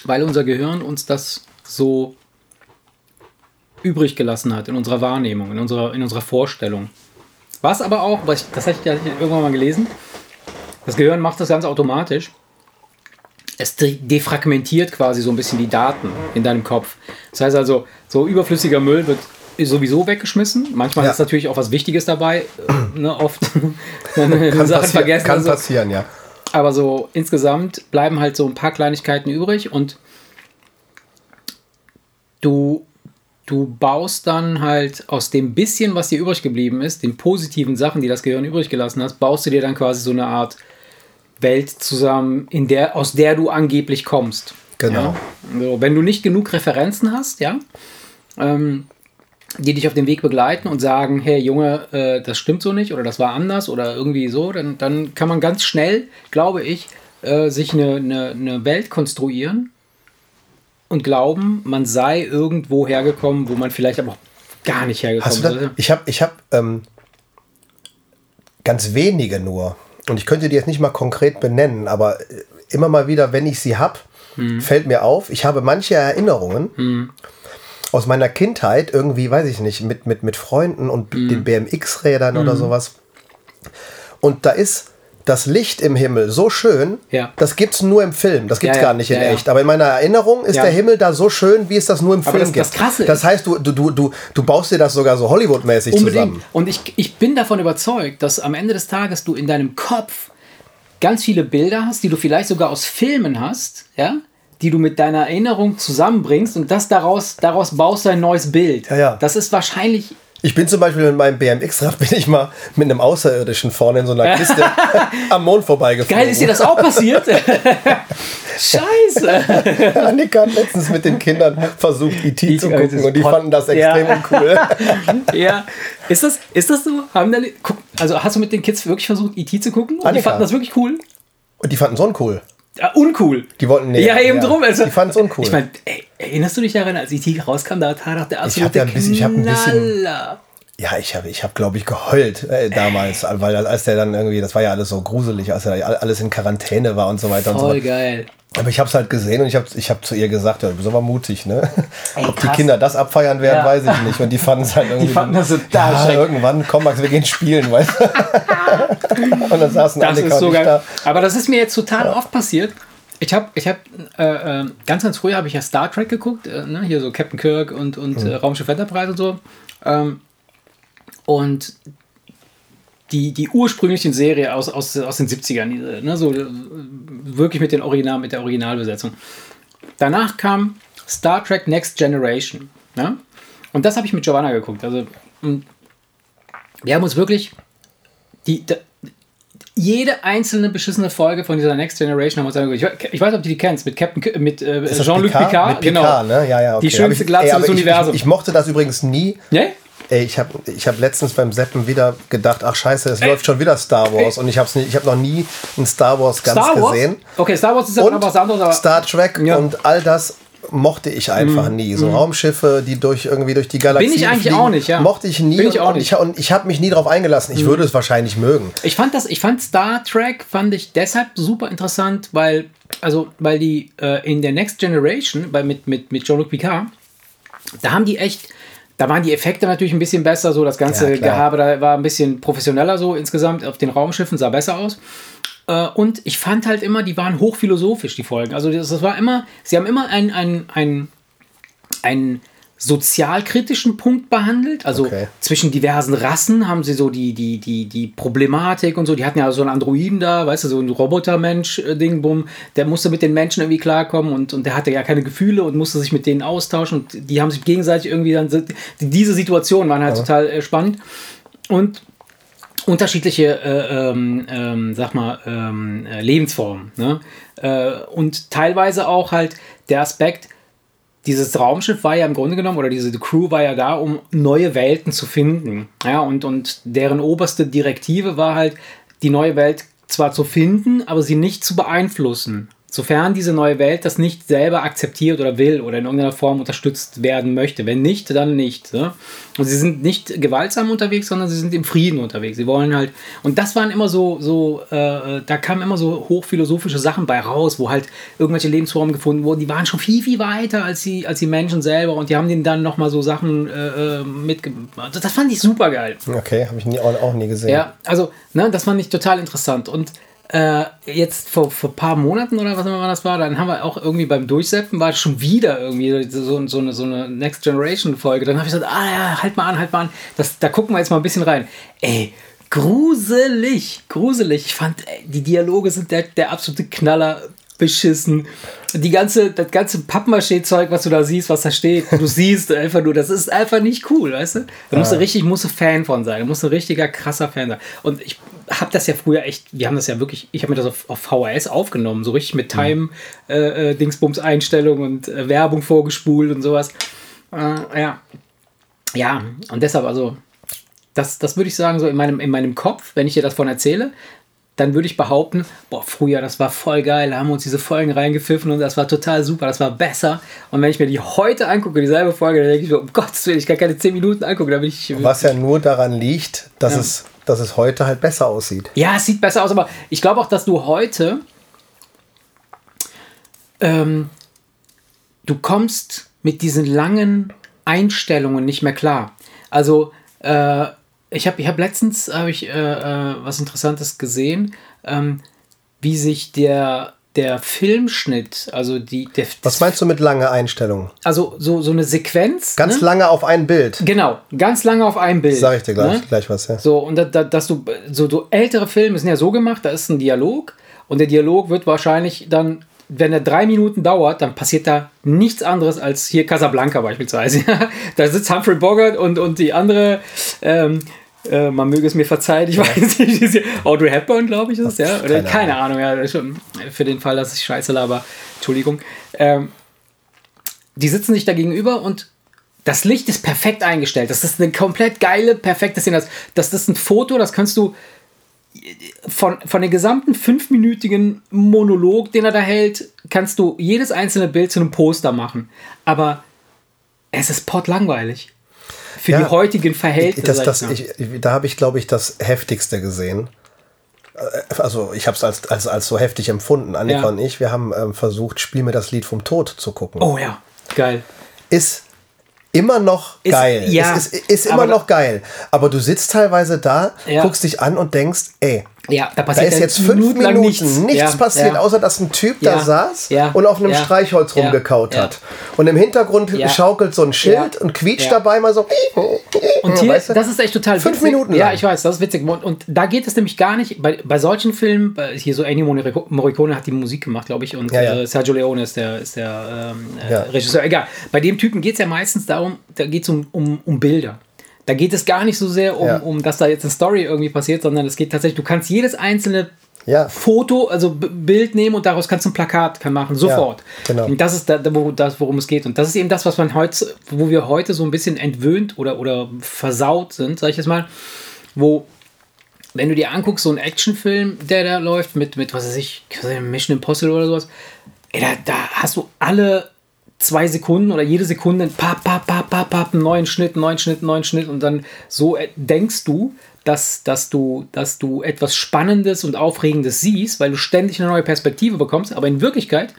Speaker 1: weil unser Gehirn uns das so übrig gelassen hat in unserer Wahrnehmung, in unserer, in unserer Vorstellung. Was aber auch, das hatte ich ja irgendwann mal gelesen, das Gehirn macht das ganz automatisch. Es defragmentiert quasi so ein bisschen die Daten in deinem Kopf. Das heißt also, so überflüssiger Müll wird sowieso weggeschmissen. Manchmal ja. ist natürlich auch was Wichtiges dabei. ne, oft
Speaker 2: kann, passier vergessen. kann also. passieren, ja.
Speaker 1: Aber so insgesamt bleiben halt so ein paar Kleinigkeiten übrig und du, du baust dann halt aus dem bisschen, was dir übrig geblieben ist, den positiven Sachen, die das Gehirn übrig gelassen hast, baust du dir dann quasi so eine Art Welt zusammen, in der, aus der du angeblich kommst.
Speaker 2: Genau.
Speaker 1: Ja? Also, wenn du nicht genug Referenzen hast, ja, ähm, die dich auf dem Weg begleiten und sagen, hey Junge, äh, das stimmt so nicht oder das war anders oder irgendwie so, dann, dann kann man ganz schnell, glaube ich, äh, sich eine, eine, eine Welt konstruieren und glauben, man sei irgendwo hergekommen, wo man vielleicht aber auch gar nicht hergekommen ist.
Speaker 2: ich habe ich hab, ähm, ganz wenige nur. Und ich könnte die jetzt nicht mal konkret benennen, aber äh, immer mal wieder, wenn ich sie habe, fällt mir auf, ich habe manche Erinnerungen aus meiner Kindheit, irgendwie, weiß ich nicht, mit, mit, mit Freunden und den BMX-Rädern oder sowas. Und da ist das Licht im Himmel so schön,
Speaker 1: Ja.
Speaker 2: das gibt es nur im Film, das gibt es
Speaker 1: Ja, ja,
Speaker 2: gar nicht in echt. Aber in meiner Erinnerung ist der Himmel da so schön, wie es das nur im
Speaker 1: Aber
Speaker 2: Film
Speaker 1: das-
Speaker 2: gibt.
Speaker 1: das Krasse
Speaker 2: das heißt, du, du, du, du, baust dir das sogar so Hollywood-mäßig zusammen.
Speaker 1: Und ich, ich bin davon überzeugt, dass am Ende des Tages du in deinem Kopf ganz viele Bilder hast, die du vielleicht sogar aus Filmen hast, ja, die du mit deiner Erinnerung zusammenbringst und das daraus, daraus baust du ein neues Bild.
Speaker 2: Ja, ja.
Speaker 1: Das ist wahrscheinlich.
Speaker 2: Ich bin zum Beispiel in meinem BMX-Rad, bin ich mal mit einem Außerirdischen vorne in so einer Kiste am Mond vorbeigeflogen.
Speaker 1: Geil, ist dir das auch passiert? Scheiße.
Speaker 2: Annika hat letztens mit den Kindern versucht, E.T. zu
Speaker 1: E.T.
Speaker 2: gucken und die
Speaker 1: Pod-
Speaker 2: fanden das
Speaker 1: Ja.
Speaker 2: extrem uncool.
Speaker 1: ja. Ist das, ist das so? Haben guck, also hast du mit den Kids wirklich versucht, E.T. zu gucken? Und die
Speaker 2: Annika.
Speaker 1: fanden das wirklich cool?
Speaker 2: Und die fanden es uncool.
Speaker 1: Ja, uncool.
Speaker 2: Die wollten nee,
Speaker 1: ja, eben drum. Also,
Speaker 2: die fanden es uncool.
Speaker 1: Ich meine, erinnerst du dich daran, als E.T. rauskam, da war doch der absolute
Speaker 2: ja ein bisschen- ich hab ein bisschen-
Speaker 1: Knaller.
Speaker 2: ja, ich habe, ich hab, glaube ich, geheult äh, damals, weil als der dann irgendwie, das war ja alles so gruselig, als er alles in Quarantäne war und so weiter und so
Speaker 1: Voll geil.
Speaker 2: Aber ich habe es halt gesehen und ich habe ich hab zu ihr gesagt, ja, du bist aber mutig, ne?
Speaker 1: Ey,
Speaker 2: Ob die. Kinder das abfeiern werden,
Speaker 1: Ja.
Speaker 2: weiß ich nicht. Und die fanden es halt irgendwie.
Speaker 1: fanden das total
Speaker 2: ja,
Speaker 1: schrecklich.
Speaker 2: irgendwann, komm Max, wir gehen spielen, weißt du? und dann saßen
Speaker 1: Das
Speaker 2: Annika
Speaker 1: ist so geil.
Speaker 2: da.
Speaker 1: Aber das ist mir jetzt total oft passiert. Ich habe, ich habe, äh, äh, ganz, ganz früher habe ich ja Star Trek geguckt, äh, ne? hier so Captain Kirk und, und äh, Raumschiff Enterprise und so. Ähm, und die, die ursprüngliche Serie aus, aus, aus den 70ern, diese, ne? so äh, wirklich mit, den Original, mit der Originalbesetzung. Danach kam Star Trek Next Generation. Ja? Und das habe ich mit Giovanna geguckt. Also, wir haben uns wirklich die, da, jede einzelne beschissene Folge von dieser Next Generation haben wir uns angeguckt. Ich, ich weiß ob du die kennst, mit Captain mit äh, Jean-Luc Picard.
Speaker 2: Mit Picard, ne? Ja, ja, okay.
Speaker 1: Die schönste Glatze des
Speaker 2: ich,
Speaker 1: Universums.
Speaker 2: Ich, ich mochte das übrigens nie.
Speaker 1: Ne?
Speaker 2: Ey, ich habe ich hab letztens beim Seppen wieder gedacht, ach scheiße, es läuft schon wieder Star Wars. Und ich habe ich hab noch nie ein Star Wars ganz
Speaker 1: Star Wars?
Speaker 2: gesehen.
Speaker 1: Okay, Star Wars ist ja was anderes, aber
Speaker 2: Star Trek
Speaker 1: Ja.
Speaker 2: Und all das mochte ich einfach nie. So Raumschiffe, die durch irgendwie durch die Galaxie
Speaker 1: Bin ich eigentlich
Speaker 2: fliegen,
Speaker 1: auch nicht, ja.
Speaker 2: Mochte ich nie
Speaker 1: Bin ich
Speaker 2: und,
Speaker 1: auch
Speaker 2: und
Speaker 1: nicht.
Speaker 2: ich, und ich habe mich nie darauf eingelassen. Ich würde es wahrscheinlich mögen.
Speaker 1: Ich fand das, ich fand Star Trek fand ich deshalb super interessant, weil also weil die äh, in der Next Generation bei mit mit mit Jean-Luc Picard, da haben die echt da waren die Effekte natürlich ein bisschen besser, so das ganze
Speaker 2: Ja.
Speaker 1: Gehabe da war ein bisschen professioneller so insgesamt auf den Raumschiffen sah besser aus. Äh, Und ich fand halt immer, die waren hochphilosophisch, die Folgen. Also das, das war immer, sie haben immer ein, ein, ein, einen sozialkritischen Punkt behandelt. Also
Speaker 2: Okay.
Speaker 1: zwischen diversen Rassen haben sie so die, die, die, die Problematik und so. Die hatten ja so einen Androiden da, weißt du, so ein Robotermensch-Ding, bumm. Der musste mit den Menschen irgendwie klarkommen und, und der hatte ja keine Gefühle und musste sich mit denen austauschen. Und die haben sich gegenseitig irgendwie dann. Diese Situationen waren halt total äh, spannend. Und unterschiedliche, äh, ähm, ähm, sag mal, ähm, äh, Lebensformen. Ne? Äh, und teilweise auch halt der Aspekt, dieses Raumschiff war ja im Grunde genommen, oder diese Crew war ja da, um neue Welten zu finden. Ja, und, und deren oberste Direktive war halt, die neue Welt zwar zu finden, aber sie nicht zu beeinflussen. Sofern diese neue Welt das nicht selber akzeptiert oder will oder in irgendeiner Form unterstützt werden möchte. Wenn nicht, dann nicht. Ne? Und sie sind nicht gewaltsam unterwegs, sondern sie sind im Frieden unterwegs. Sie wollen halt, und das waren immer so, so äh, da kamen immer so hochphilosophische Sachen bei raus, wo halt irgendwelche Lebensformen gefunden wurden, die waren schon viel, viel weiter als die, als die Menschen selber und die haben denen dann nochmal so Sachen äh, äh, mitgemacht. Das fand ich super geil.
Speaker 2: Okay, habe ich nie, auch, auch nie gesehen.
Speaker 1: Ja, also, ne, das fand ich total interessant. Und äh, jetzt vor, vor ein paar Monaten oder was immer das war, dann haben wir auch irgendwie beim Durchseppen war schon wieder irgendwie so, so, eine, so eine Next Generation Folge. Dann habe ich gesagt, ah ja, halt mal an, halt mal an. Das, da gucken wir jetzt mal ein bisschen rein. Ey, gruselig, gruselig. Ich fand, ey, die Dialoge sind der, der absolute Knaller beschissen. Die ganze, das ganze Pappmaché-Zeug, was du da siehst, was da steht, du siehst einfach nur, das ist einfach nicht cool, weißt du? Da musst du richtig, musst du Fan von sein. Da musst du ein richtiger krasser Fan sein. Und ich habe das ja früher echt, wir haben das ja wirklich, ich habe mir das auf, auf VHS aufgenommen, so richtig mit Time-Dingsbums-Einstellung äh, und äh, Werbung vorgespult und sowas. Äh, ja. Ja, und deshalb, also, das, das würde ich sagen, so in meinem, in meinem Kopf, wenn ich dir davon erzähle, dann würde ich behaupten, boah, früher, das war voll geil, da haben wir uns diese Folgen reingepfiffen und das war total super, das war besser. Und wenn ich mir die heute angucke, dieselbe Folge, dann denke ich mir, um Gottes Willen, ich kann keine 10 Minuten angucken, da bin ich...
Speaker 2: Was ja nur daran liegt, dass, ja. es, dass es heute halt besser aussieht.
Speaker 1: Ja, es sieht besser aus, aber ich glaube auch, dass du heute... Ähm, du kommst mit diesen langen Einstellungen nicht mehr klar. Also... Äh, ich habe ich hab letztens hab ich, äh, äh, was Interessantes gesehen, ähm, wie sich der, der Filmschnitt, also die. Der,
Speaker 2: was meinst du mit lange Einstellungen?
Speaker 1: Also so, so eine Sequenz.
Speaker 2: Ganz ne? lange auf ein Bild.
Speaker 1: Genau, ganz lange auf ein Bild.
Speaker 2: Sag ich dir gleich, ne? gleich was, ja.
Speaker 1: So, und da, da, dass du, so, so ältere Filme sind ja so gemacht, da ist ein Dialog und der Dialog wird wahrscheinlich dann wenn er drei Minuten dauert, dann passiert da nichts anderes als hier Casablanca beispielsweise. da sitzt Humphrey Bogart und, und die andere ähm, äh, man möge es mir verzeihen, ich weiß nicht, Audrey Hepburn, glaube ich, ist ja. Oder keine, keine Ahnung. Ahnung, ja, schon für den Fall, dass ich scheiße laber, Entschuldigung. Ähm, die sitzen sich da gegenüber und das Licht ist perfekt eingestellt. Das ist eine komplett geile, perfekte Szene. Das, das ist ein Foto, das kannst du von, von dem gesamten fünfminütigen Monolog, den er da hält, kannst du jedes einzelne Bild zu einem Poster machen. Aber es ist potlangweilig für ja, die heutigen Verhältnisse.
Speaker 2: Das, das, ich, da habe ich, glaube ich, das heftigste gesehen. Äh, also ich habe es als, als, als so heftig empfunden. Annika ja. und ich, wir haben ähm, versucht, Spiel mir das Lied vom Tod zu gucken.
Speaker 1: Oh ja, geil.
Speaker 2: Ist immer noch ist, geil. Ja, ist, ist, ist immer noch geil. Aber du sitzt teilweise da, ja. guckst dich an und denkst, ey,
Speaker 1: ja,
Speaker 2: da, da ist jetzt fünf Minuten, Minuten nichts, nichts ja, passiert, ja. außer dass ein Typ da saß und auf einem Streichholz rumgekaut hat. Und im Hintergrund schaukelt so ein Schild und quietscht dabei mal so.
Speaker 1: Und hier, weißt du? das ist echt total
Speaker 2: Fünf witzig. Minuten lang.
Speaker 1: Ja, ich weiß, das ist witzig. Und, und, da geht es nämlich gar nicht, bei, bei solchen Filmen, hier so Ennio Morricone hat die Musik gemacht, glaube ich, und äh, Sergio Leone ist der, ist der ähm, äh, Regisseur. Egal, bei dem Typen geht es ja meistens darum, da geht es um, um, um Bilder. Da geht es gar nicht so sehr um, ja. um, dass da jetzt eine Story irgendwie passiert, sondern es geht tatsächlich, du kannst jedes einzelne ja. Foto, also Bild nehmen und daraus kannst du ein Plakat kann machen, sofort. Ja, genau. Und das ist da, wo, das, worum es geht. Und das ist eben das, was man heute, wo wir heute so ein bisschen entwöhnt oder, oder versaut sind, sag ich jetzt mal, wo, wenn du dir anguckst, so ein Actionfilm, der da läuft, mit, mit was weiß ich, Mission Impossible oder sowas, ey, da, da hast du alle zwei Sekunden oder jede Sekunde pap, pap, pap, pap, pap, einen neuen Schnitt, neuen Schnitt, neuen Schnitt und dann so äh, denkst du, dass, dass, du, dass du etwas Spannendes und Aufregendes siehst, weil du ständig eine neue Perspektive bekommst, aber in Wirklichkeit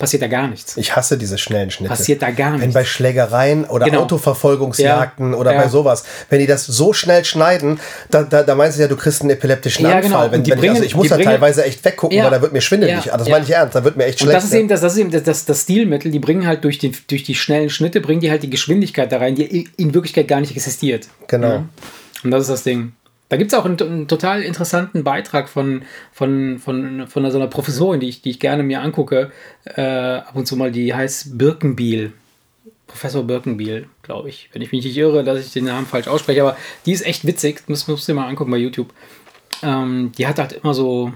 Speaker 1: passiert da gar nichts.
Speaker 2: Ich hasse diese schnellen Schnitte.
Speaker 1: Passiert da gar nichts.
Speaker 2: Wenn bei Schlägereien oder genau. Autoverfolgungsjagden ja. oder ja. bei sowas, wenn die das so schnell schneiden, da, da, da meinst du ja, du kriegst einen epileptischen ja, Anfall. Genau. Wenn, wenn bringen, ich, also ich muss da bringen, teilweise echt weggucken, weil da wird mir schwindelig. Das meine ich ernst, da wird mir echt schlecht.
Speaker 1: Und das ist eben, das, das, ist eben das, das, das Stilmittel, die bringen halt durch die, durch die schnellen Schnitte, bringen die halt die Geschwindigkeit da rein, die in Wirklichkeit gar nicht existiert.
Speaker 2: Genau.
Speaker 1: Und das ist das Ding. Da gibt es auch einen, einen, total interessanten Beitrag von, von, von, von so einer Professorin, die ich, die ich gerne mir angucke, äh, ab und zu mal, die heißt Birkenbiel. Professor Birkenbiel, glaube ich. Wenn ich mich nicht irre, dass ich den Namen falsch ausspreche, aber die ist echt witzig. Das musst du dir mal angucken bei YouTube. Ähm, die hat halt immer so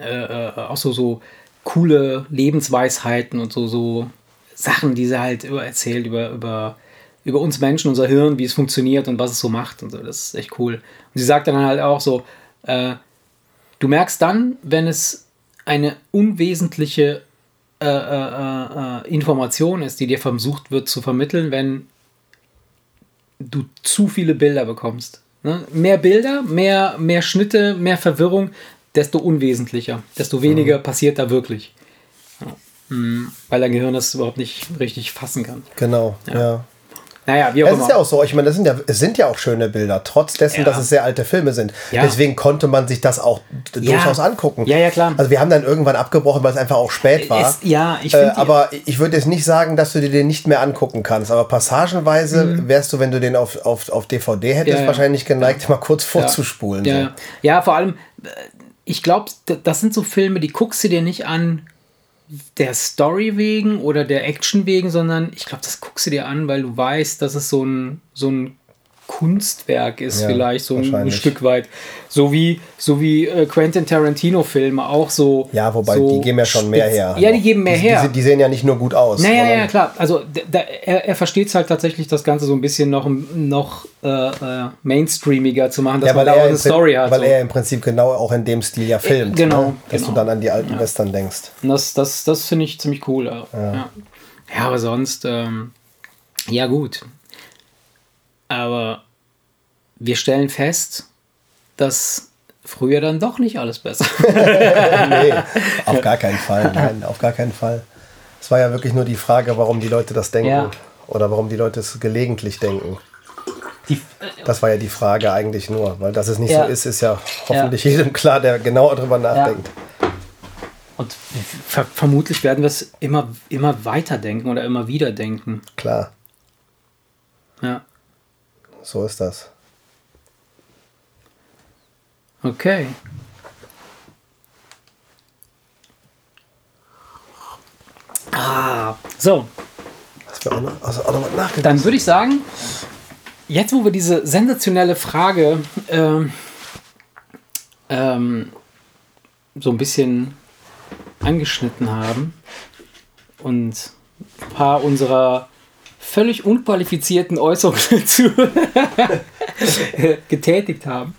Speaker 1: äh, äh, auch so, so coole Lebensweisheiten und so, so Sachen, die sie halt über erzählt, über, über über uns Menschen, unser Hirn, wie es funktioniert und was es so macht und so. Das ist echt cool. Und sie sagt dann halt auch so, äh, du merkst dann, wenn es eine unwesentliche äh, äh, äh, Information ist, die dir versucht wird zu vermitteln, wenn du zu viele Bilder bekommst. Ne? Mehr Bilder, mehr, mehr Schnitte, mehr Verwirrung, desto unwesentlicher, desto weniger mhm. passiert da wirklich. Ja. Mhm. Weil dein Gehirn das überhaupt nicht richtig fassen kann.
Speaker 2: Genau, ja. ja.
Speaker 1: Naja, wie auch
Speaker 2: Es
Speaker 1: immer.
Speaker 2: ist ja auch so, ich meine, das sind ja, es sind ja auch schöne Bilder, trotz dessen,
Speaker 1: Ja.
Speaker 2: dass es sehr alte Filme sind.
Speaker 1: Ja.
Speaker 2: Deswegen konnte man sich das auch
Speaker 1: Ja.
Speaker 2: durchaus angucken.
Speaker 1: Ja, ja, klar.
Speaker 2: Also wir haben dann irgendwann abgebrochen, weil es einfach auch spät war.
Speaker 1: Es- ja, ich
Speaker 2: äh, aber ich würde jetzt nicht sagen, dass du dir den nicht mehr angucken kannst. Aber passagenweise wärst du, wenn du den auf, auf, auf DVD hättest,
Speaker 1: Mhm.
Speaker 2: Wahrscheinlich geneigt, mal kurz vorzuspulen.
Speaker 1: Ja,
Speaker 2: so.
Speaker 1: ja. ja, vor allem, äh, ich glaube, das sind so Filme, die guckst du dir nicht an der Story wegen oder der Action wegen, sondern ich glaube, das guckst du dir an, weil du weißt, dass es so ein, so ein Kunstwerk ist,
Speaker 2: Ja,
Speaker 1: vielleicht so ein. Stück weit. So wie, so wie äh, Quentin Tarantino-Filme auch so.
Speaker 2: Ja, wobei
Speaker 1: so
Speaker 2: die geben ja schon mehr her.
Speaker 1: Ja, die geben mehr
Speaker 2: die,
Speaker 1: her.
Speaker 2: Die, die sehen ja nicht nur gut aus.
Speaker 1: Naja, ja, klar. Also da, er, er versteht es halt tatsächlich, das Ganze so ein bisschen noch, noch äh, äh, mainstreamiger zu machen, dass
Speaker 2: Ja,
Speaker 1: man
Speaker 2: weil,
Speaker 1: da auch
Speaker 2: er,
Speaker 1: eine Story hat.
Speaker 2: weil
Speaker 1: so.
Speaker 2: er im Prinzip genau auch in dem Stil ja filmt.
Speaker 1: genau,
Speaker 2: ne? Dass
Speaker 1: genau.
Speaker 2: du dann an die alten Western denkst.
Speaker 1: Das, das, das finde ich ziemlich cool. Ja. Ja. ja, aber sonst, ähm, ja gut. Aber wir stellen fest, dass früher dann doch nicht alles besser.
Speaker 2: nee, auf gar keinen Fall. Nein, auf gar keinen Fall. Es war ja wirklich nur die Frage, warum die Leute das denken.
Speaker 1: Ja.
Speaker 2: Oder warum die Leute es gelegentlich denken.
Speaker 1: Die,
Speaker 2: Das war ja die Frage eigentlich nur. Weil dass es nicht
Speaker 1: Ja.
Speaker 2: so ist, ist ja hoffentlich jedem klar, der genauer drüber nachdenkt.
Speaker 1: und ver vermutlich werden wir es immer, immer weiter denken oder immer wieder denken.
Speaker 2: Klar,
Speaker 1: Ja.
Speaker 2: So ist das.
Speaker 1: Okay. Ah, so,
Speaker 2: Hast du auch noch, also auch noch nachgedacht?
Speaker 1: dann würde ich sagen, jetzt wo wir diese sensationelle Frage ähm, ähm, so ein bisschen angeschnitten haben und ein paar unserer völlig unqualifizierten Äußerungen dazu getätigt haben,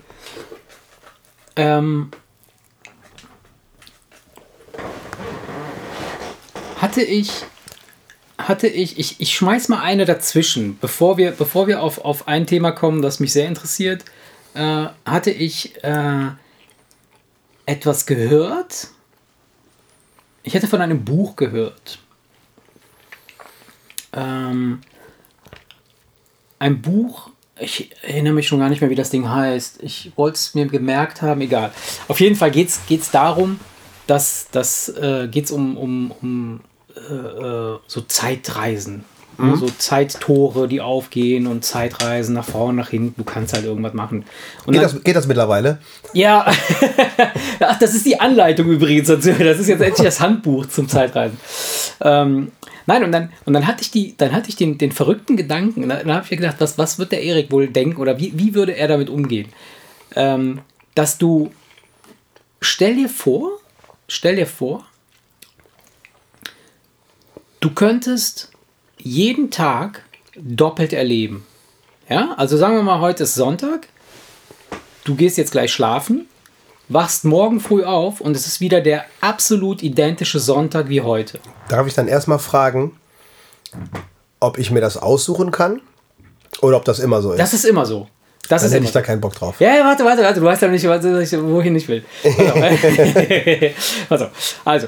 Speaker 1: ähm, hatte ich hatte ich, ich, ich schmeiß mal eine dazwischen, bevor wir, bevor wir auf, auf ein Thema kommen, das mich sehr interessiert, äh, hatte ich äh, etwas gehört. Ich hätte von einem Buch gehört. Ähm, ein Buch, ich erinnere mich schon gar nicht mehr, wie das Ding heißt. Ich wollte es mir gemerkt haben, egal. Auf jeden Fall geht es darum, dass das äh, geht es um, um, um äh, äh, so Zeitreisen. Ne? So Zeittore, die aufgehen und Zeitreisen nach vorne, nach hinten. Du kannst halt irgendwas machen. Und
Speaker 2: Geht
Speaker 1: dann-
Speaker 2: das, geht das mittlerweile?
Speaker 1: ja, Ach, das ist die Anleitung übrigens dazu. Das ist jetzt endlich das Handbuch zum Zeitreisen. Ähm, nein, und dann, und dann hatte ich, die, dann hatte ich den, den verrückten Gedanken, und dann, dann habe ich mir gedacht, was, was wird der Erik wohl denken oder wie, wie würde er damit umgehen? Ähm, dass du, stell dir vor, stell dir vor, du könntest jeden Tag doppelt erleben. Ja, also sagen wir mal, heute ist Sonntag du gehst jetzt gleich schlafen, wachst morgen früh auf und es ist wieder der absolut identische Sonntag wie heute.
Speaker 2: Darf ich dann erstmal fragen, ob ich mir das aussuchen kann oder ob das immer so ist?
Speaker 1: Das ist immer so. Das
Speaker 2: dann
Speaker 1: ist
Speaker 2: hätte ich da keinen Bock drauf.
Speaker 1: Ja, ja, warte, warte, warte. Du weißt ja nicht, wohin ich will. Also, also,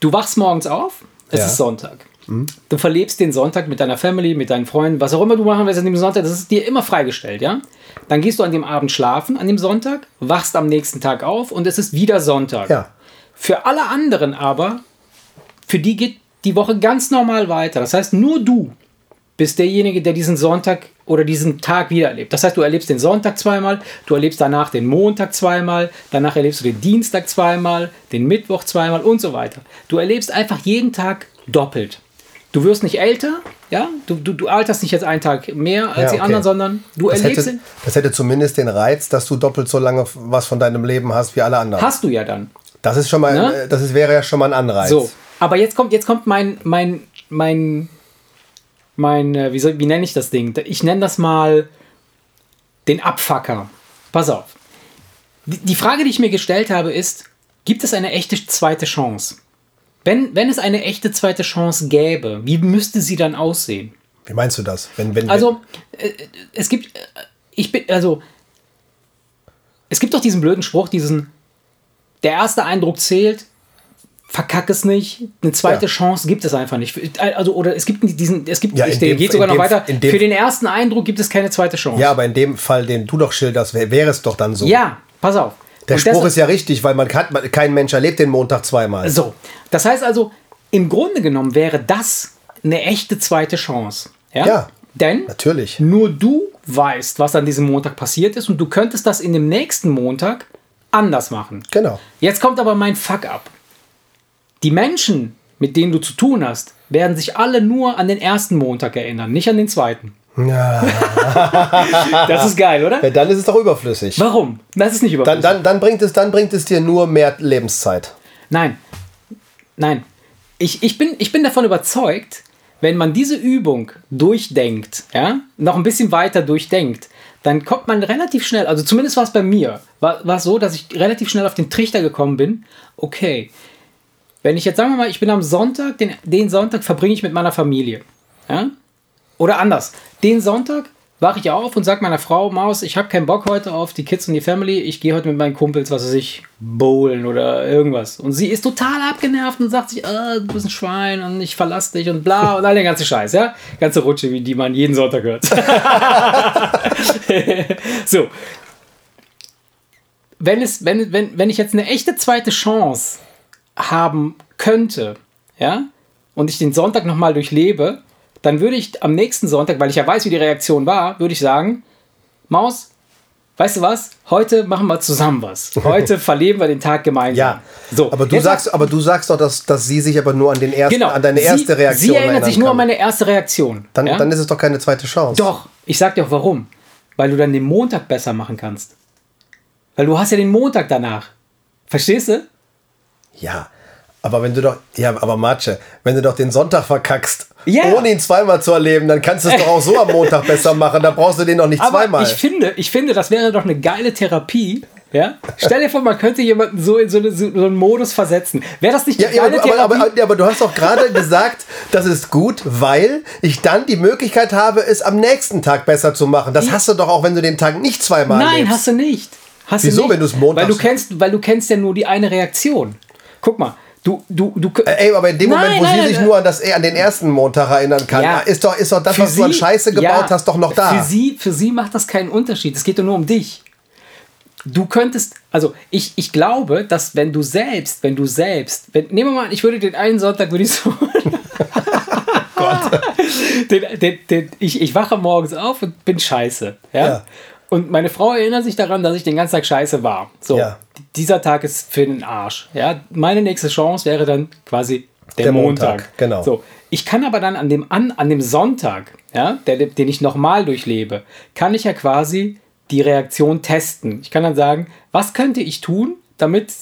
Speaker 1: du wachst morgens auf, es
Speaker 2: Ja.
Speaker 1: ist Sonntag. Du verlebst den Sonntag mit deiner Family, mit deinen Freunden, was auch immer du machen willst an dem Sonntag, das ist dir immer freigestellt, ja? Dann gehst du an dem Abend schlafen, an dem Sonntag, wachst am nächsten Tag auf und es ist wieder Sonntag.
Speaker 2: Ja.
Speaker 1: Für alle anderen aber, für die geht die Woche ganz normal weiter. Das heißt, nur du bist derjenige, der diesen Sonntag oder diesen Tag wieder erlebt. Das heißt, du erlebst den Sonntag zweimal, du erlebst danach den Montag zweimal, danach erlebst du den Dienstag zweimal, den Mittwoch zweimal und so weiter. Du erlebst einfach jeden Tag doppelt. Du wirst nicht älter, ja, du, du, du alterst nicht jetzt einen Tag mehr als
Speaker 2: Ja,
Speaker 1: die
Speaker 2: okay.
Speaker 1: anderen, sondern du
Speaker 2: Das
Speaker 1: erlebst
Speaker 2: hätte, das hätte zumindest den Reiz, dass du doppelt so lange was von deinem Leben hast wie alle anderen.
Speaker 1: Hast du ja dann.
Speaker 2: Das ist schon mal,
Speaker 1: Ne?
Speaker 2: äh, das ist, wäre ja schon mal ein Anreiz.
Speaker 1: So, aber jetzt kommt, jetzt kommt mein, mein, mein, mein, äh, wie, soll, wie nenne ich das Ding? Ich nenne das mal den Abfucker. Pass auf. Die Frage, die ich mir gestellt habe, ist, gibt es eine echte zweite Chance? Wenn, wenn es eine echte zweite Chance gäbe, wie müsste sie dann aussehen?
Speaker 2: Wie meinst du das? Wenn, wenn,
Speaker 1: Also, äh, es gibt, äh, ich bin, also, es gibt doch diesen blöden Spruch, diesen, der erste Eindruck zählt, verkack es nicht. Eine zweite
Speaker 2: Ja.
Speaker 1: Chance gibt es einfach nicht. Also, oder es gibt diesen, es gibt,
Speaker 2: Ja,
Speaker 1: der
Speaker 2: dem-
Speaker 1: geht sogar noch weiter.
Speaker 2: dem-
Speaker 1: Für den ersten Eindruck gibt es keine zweite Chance.
Speaker 2: Ja, aber in dem Fall, den du doch schilderst, wär- wäre es doch dann so.
Speaker 1: Ja, pass auf.
Speaker 2: Der
Speaker 1: Und
Speaker 2: Spruch
Speaker 1: deshalb-
Speaker 2: ist ja richtig, weil man kann, man, kein Mensch erlebt den Montag zweimal.
Speaker 1: So, das heißt also, im Grunde genommen wäre das eine echte zweite Chance. Ja.
Speaker 2: Ja,
Speaker 1: Denn
Speaker 2: natürlich.
Speaker 1: nur du weißt, was an diesem Montag passiert ist und du könntest das in dem nächsten Montag anders machen.
Speaker 2: Genau.
Speaker 1: Jetzt kommt aber mein Fuck-up. Die Menschen, mit denen du zu tun hast, werden sich alle nur an den ersten Montag erinnern, nicht an den zweiten.
Speaker 2: Ja.
Speaker 1: Das ist geil, oder?
Speaker 2: ja, dann ist es doch überflüssig.
Speaker 1: Warum? Das ist nicht
Speaker 2: Dann,
Speaker 1: überflüssig.
Speaker 2: dann, dann, bringt es, dann bringt es dir nur mehr Lebenszeit.
Speaker 1: Nein. Nein. Ich, ich, bin, ich bin davon überzeugt, wenn man diese Übung durchdenkt, ja, noch ein bisschen weiter durchdenkt, dann kommt man relativ schnell, also zumindest war es bei mir, war, war es so, dass ich relativ schnell auf den Trichter gekommen bin, okay, wenn ich jetzt, sagen wir mal, ich bin am Sonntag, den, den Sonntag verbringe ich mit meiner Familie, ja, oder anders, den Sonntag wache ich auf und sage meiner Frau, Maus, ich habe keinen Bock heute auf die Kids und die Family, ich gehe heute mit meinen Kumpels, was weiß ich, bowlen oder irgendwas. Und sie ist total abgenervt und sagt sich, ah, du bist ein Schwein und ich verlasse dich und bla und all den ganzen Scheiß, ja? Ganze Rutsche, wie die man jeden Sonntag hört. so. Wenn, es, wenn, wenn, wenn ich jetzt eine echte zweite Chance haben könnte, ja, und ich den Sonntag nochmal durchlebe, dann würde ich am nächsten Sonntag, weil ich ja weiß, wie die Reaktion war, würde ich sagen, Maus, weißt du was? Heute machen wir zusammen was. Heute verleben wir den Tag gemeinsam.
Speaker 2: Ja.
Speaker 1: So,
Speaker 2: aber, du sagst, aber du sagst doch, dass, dass sie sich aber nur an, den ersten,
Speaker 1: genau,
Speaker 2: an deine erste
Speaker 1: sie,
Speaker 2: Reaktion
Speaker 1: Sie erinnert sich nur
Speaker 2: kann.
Speaker 1: an meine erste Reaktion.
Speaker 2: dann,
Speaker 1: ja?
Speaker 2: dann ist es doch keine zweite Chance.
Speaker 1: Doch, ich sag dir auch warum. Weil du dann den Montag besser machen kannst. Weil du hast ja den Montag danach. Verstehst du?
Speaker 2: Ja. Aber wenn du doch, ja, aber Matsche, wenn du doch den Sonntag verkackst,
Speaker 1: Ja.
Speaker 2: ohne ihn zweimal zu erleben, dann kannst du es doch auch so am Montag besser machen. Da brauchst du den doch nicht
Speaker 1: Aber
Speaker 2: zweimal.
Speaker 1: ich finde, ich finde, das wäre doch eine geile Therapie. Ja? Stell dir vor, man könnte jemanden so in so, eine, so einen Modus versetzen. Wäre das nicht
Speaker 2: Ja, ja, aber, aber, aber, aber du hast doch gerade gesagt, das ist gut, weil ich dann die Möglichkeit habe, es am nächsten Tag besser zu machen. Das
Speaker 1: Ja.
Speaker 2: hast du doch auch, wenn du den Tag nicht zweimal
Speaker 1: Nein,
Speaker 2: erlebst.
Speaker 1: hast du nicht. Hast
Speaker 2: Wieso,
Speaker 1: du nicht.
Speaker 2: wenn du's montags-
Speaker 1: Weil du kennst, weil du kennst ja nur die eine Reaktion. Guck mal, du, du, du.
Speaker 2: Ey, aber in dem
Speaker 1: Nein,
Speaker 2: Moment, wo
Speaker 1: nein,
Speaker 2: sie sich
Speaker 1: nein.
Speaker 2: nur an, das, an den ersten Montag erinnern kann,
Speaker 1: Ja.
Speaker 2: ist, doch, ist doch das,
Speaker 1: Für
Speaker 2: was du an
Speaker 1: sie-
Speaker 2: Scheiße gebaut
Speaker 1: ja,
Speaker 2: hast, doch noch da.
Speaker 1: Für sie, für sie macht das keinen Unterschied. Es geht doch nur um dich. Du könntest, also ich, ich glaube, dass wenn du selbst, wenn du selbst, wenn, nehmen wir mal, an, ich würde den einen Sonntag, würde ich so. Gott. Den, den, den, ich, ich wache morgens auf und bin scheiße. Ja?
Speaker 2: Ja.
Speaker 1: Und meine Frau erinnert sich daran, dass ich den ganzen Tag scheiße war. So,
Speaker 2: Ja.
Speaker 1: dieser Tag ist für den Arsch. Ja? Meine nächste Chance wäre dann quasi der,
Speaker 2: Der
Speaker 1: Montag.
Speaker 2: Montag, genau.
Speaker 1: So, ich kann aber dann an dem, an, an dem Sonntag, ja, der, den ich nochmal durchlebe, kann ich ja quasi die Reaktion testen. Ich kann dann sagen, was könnte ich tun, damit.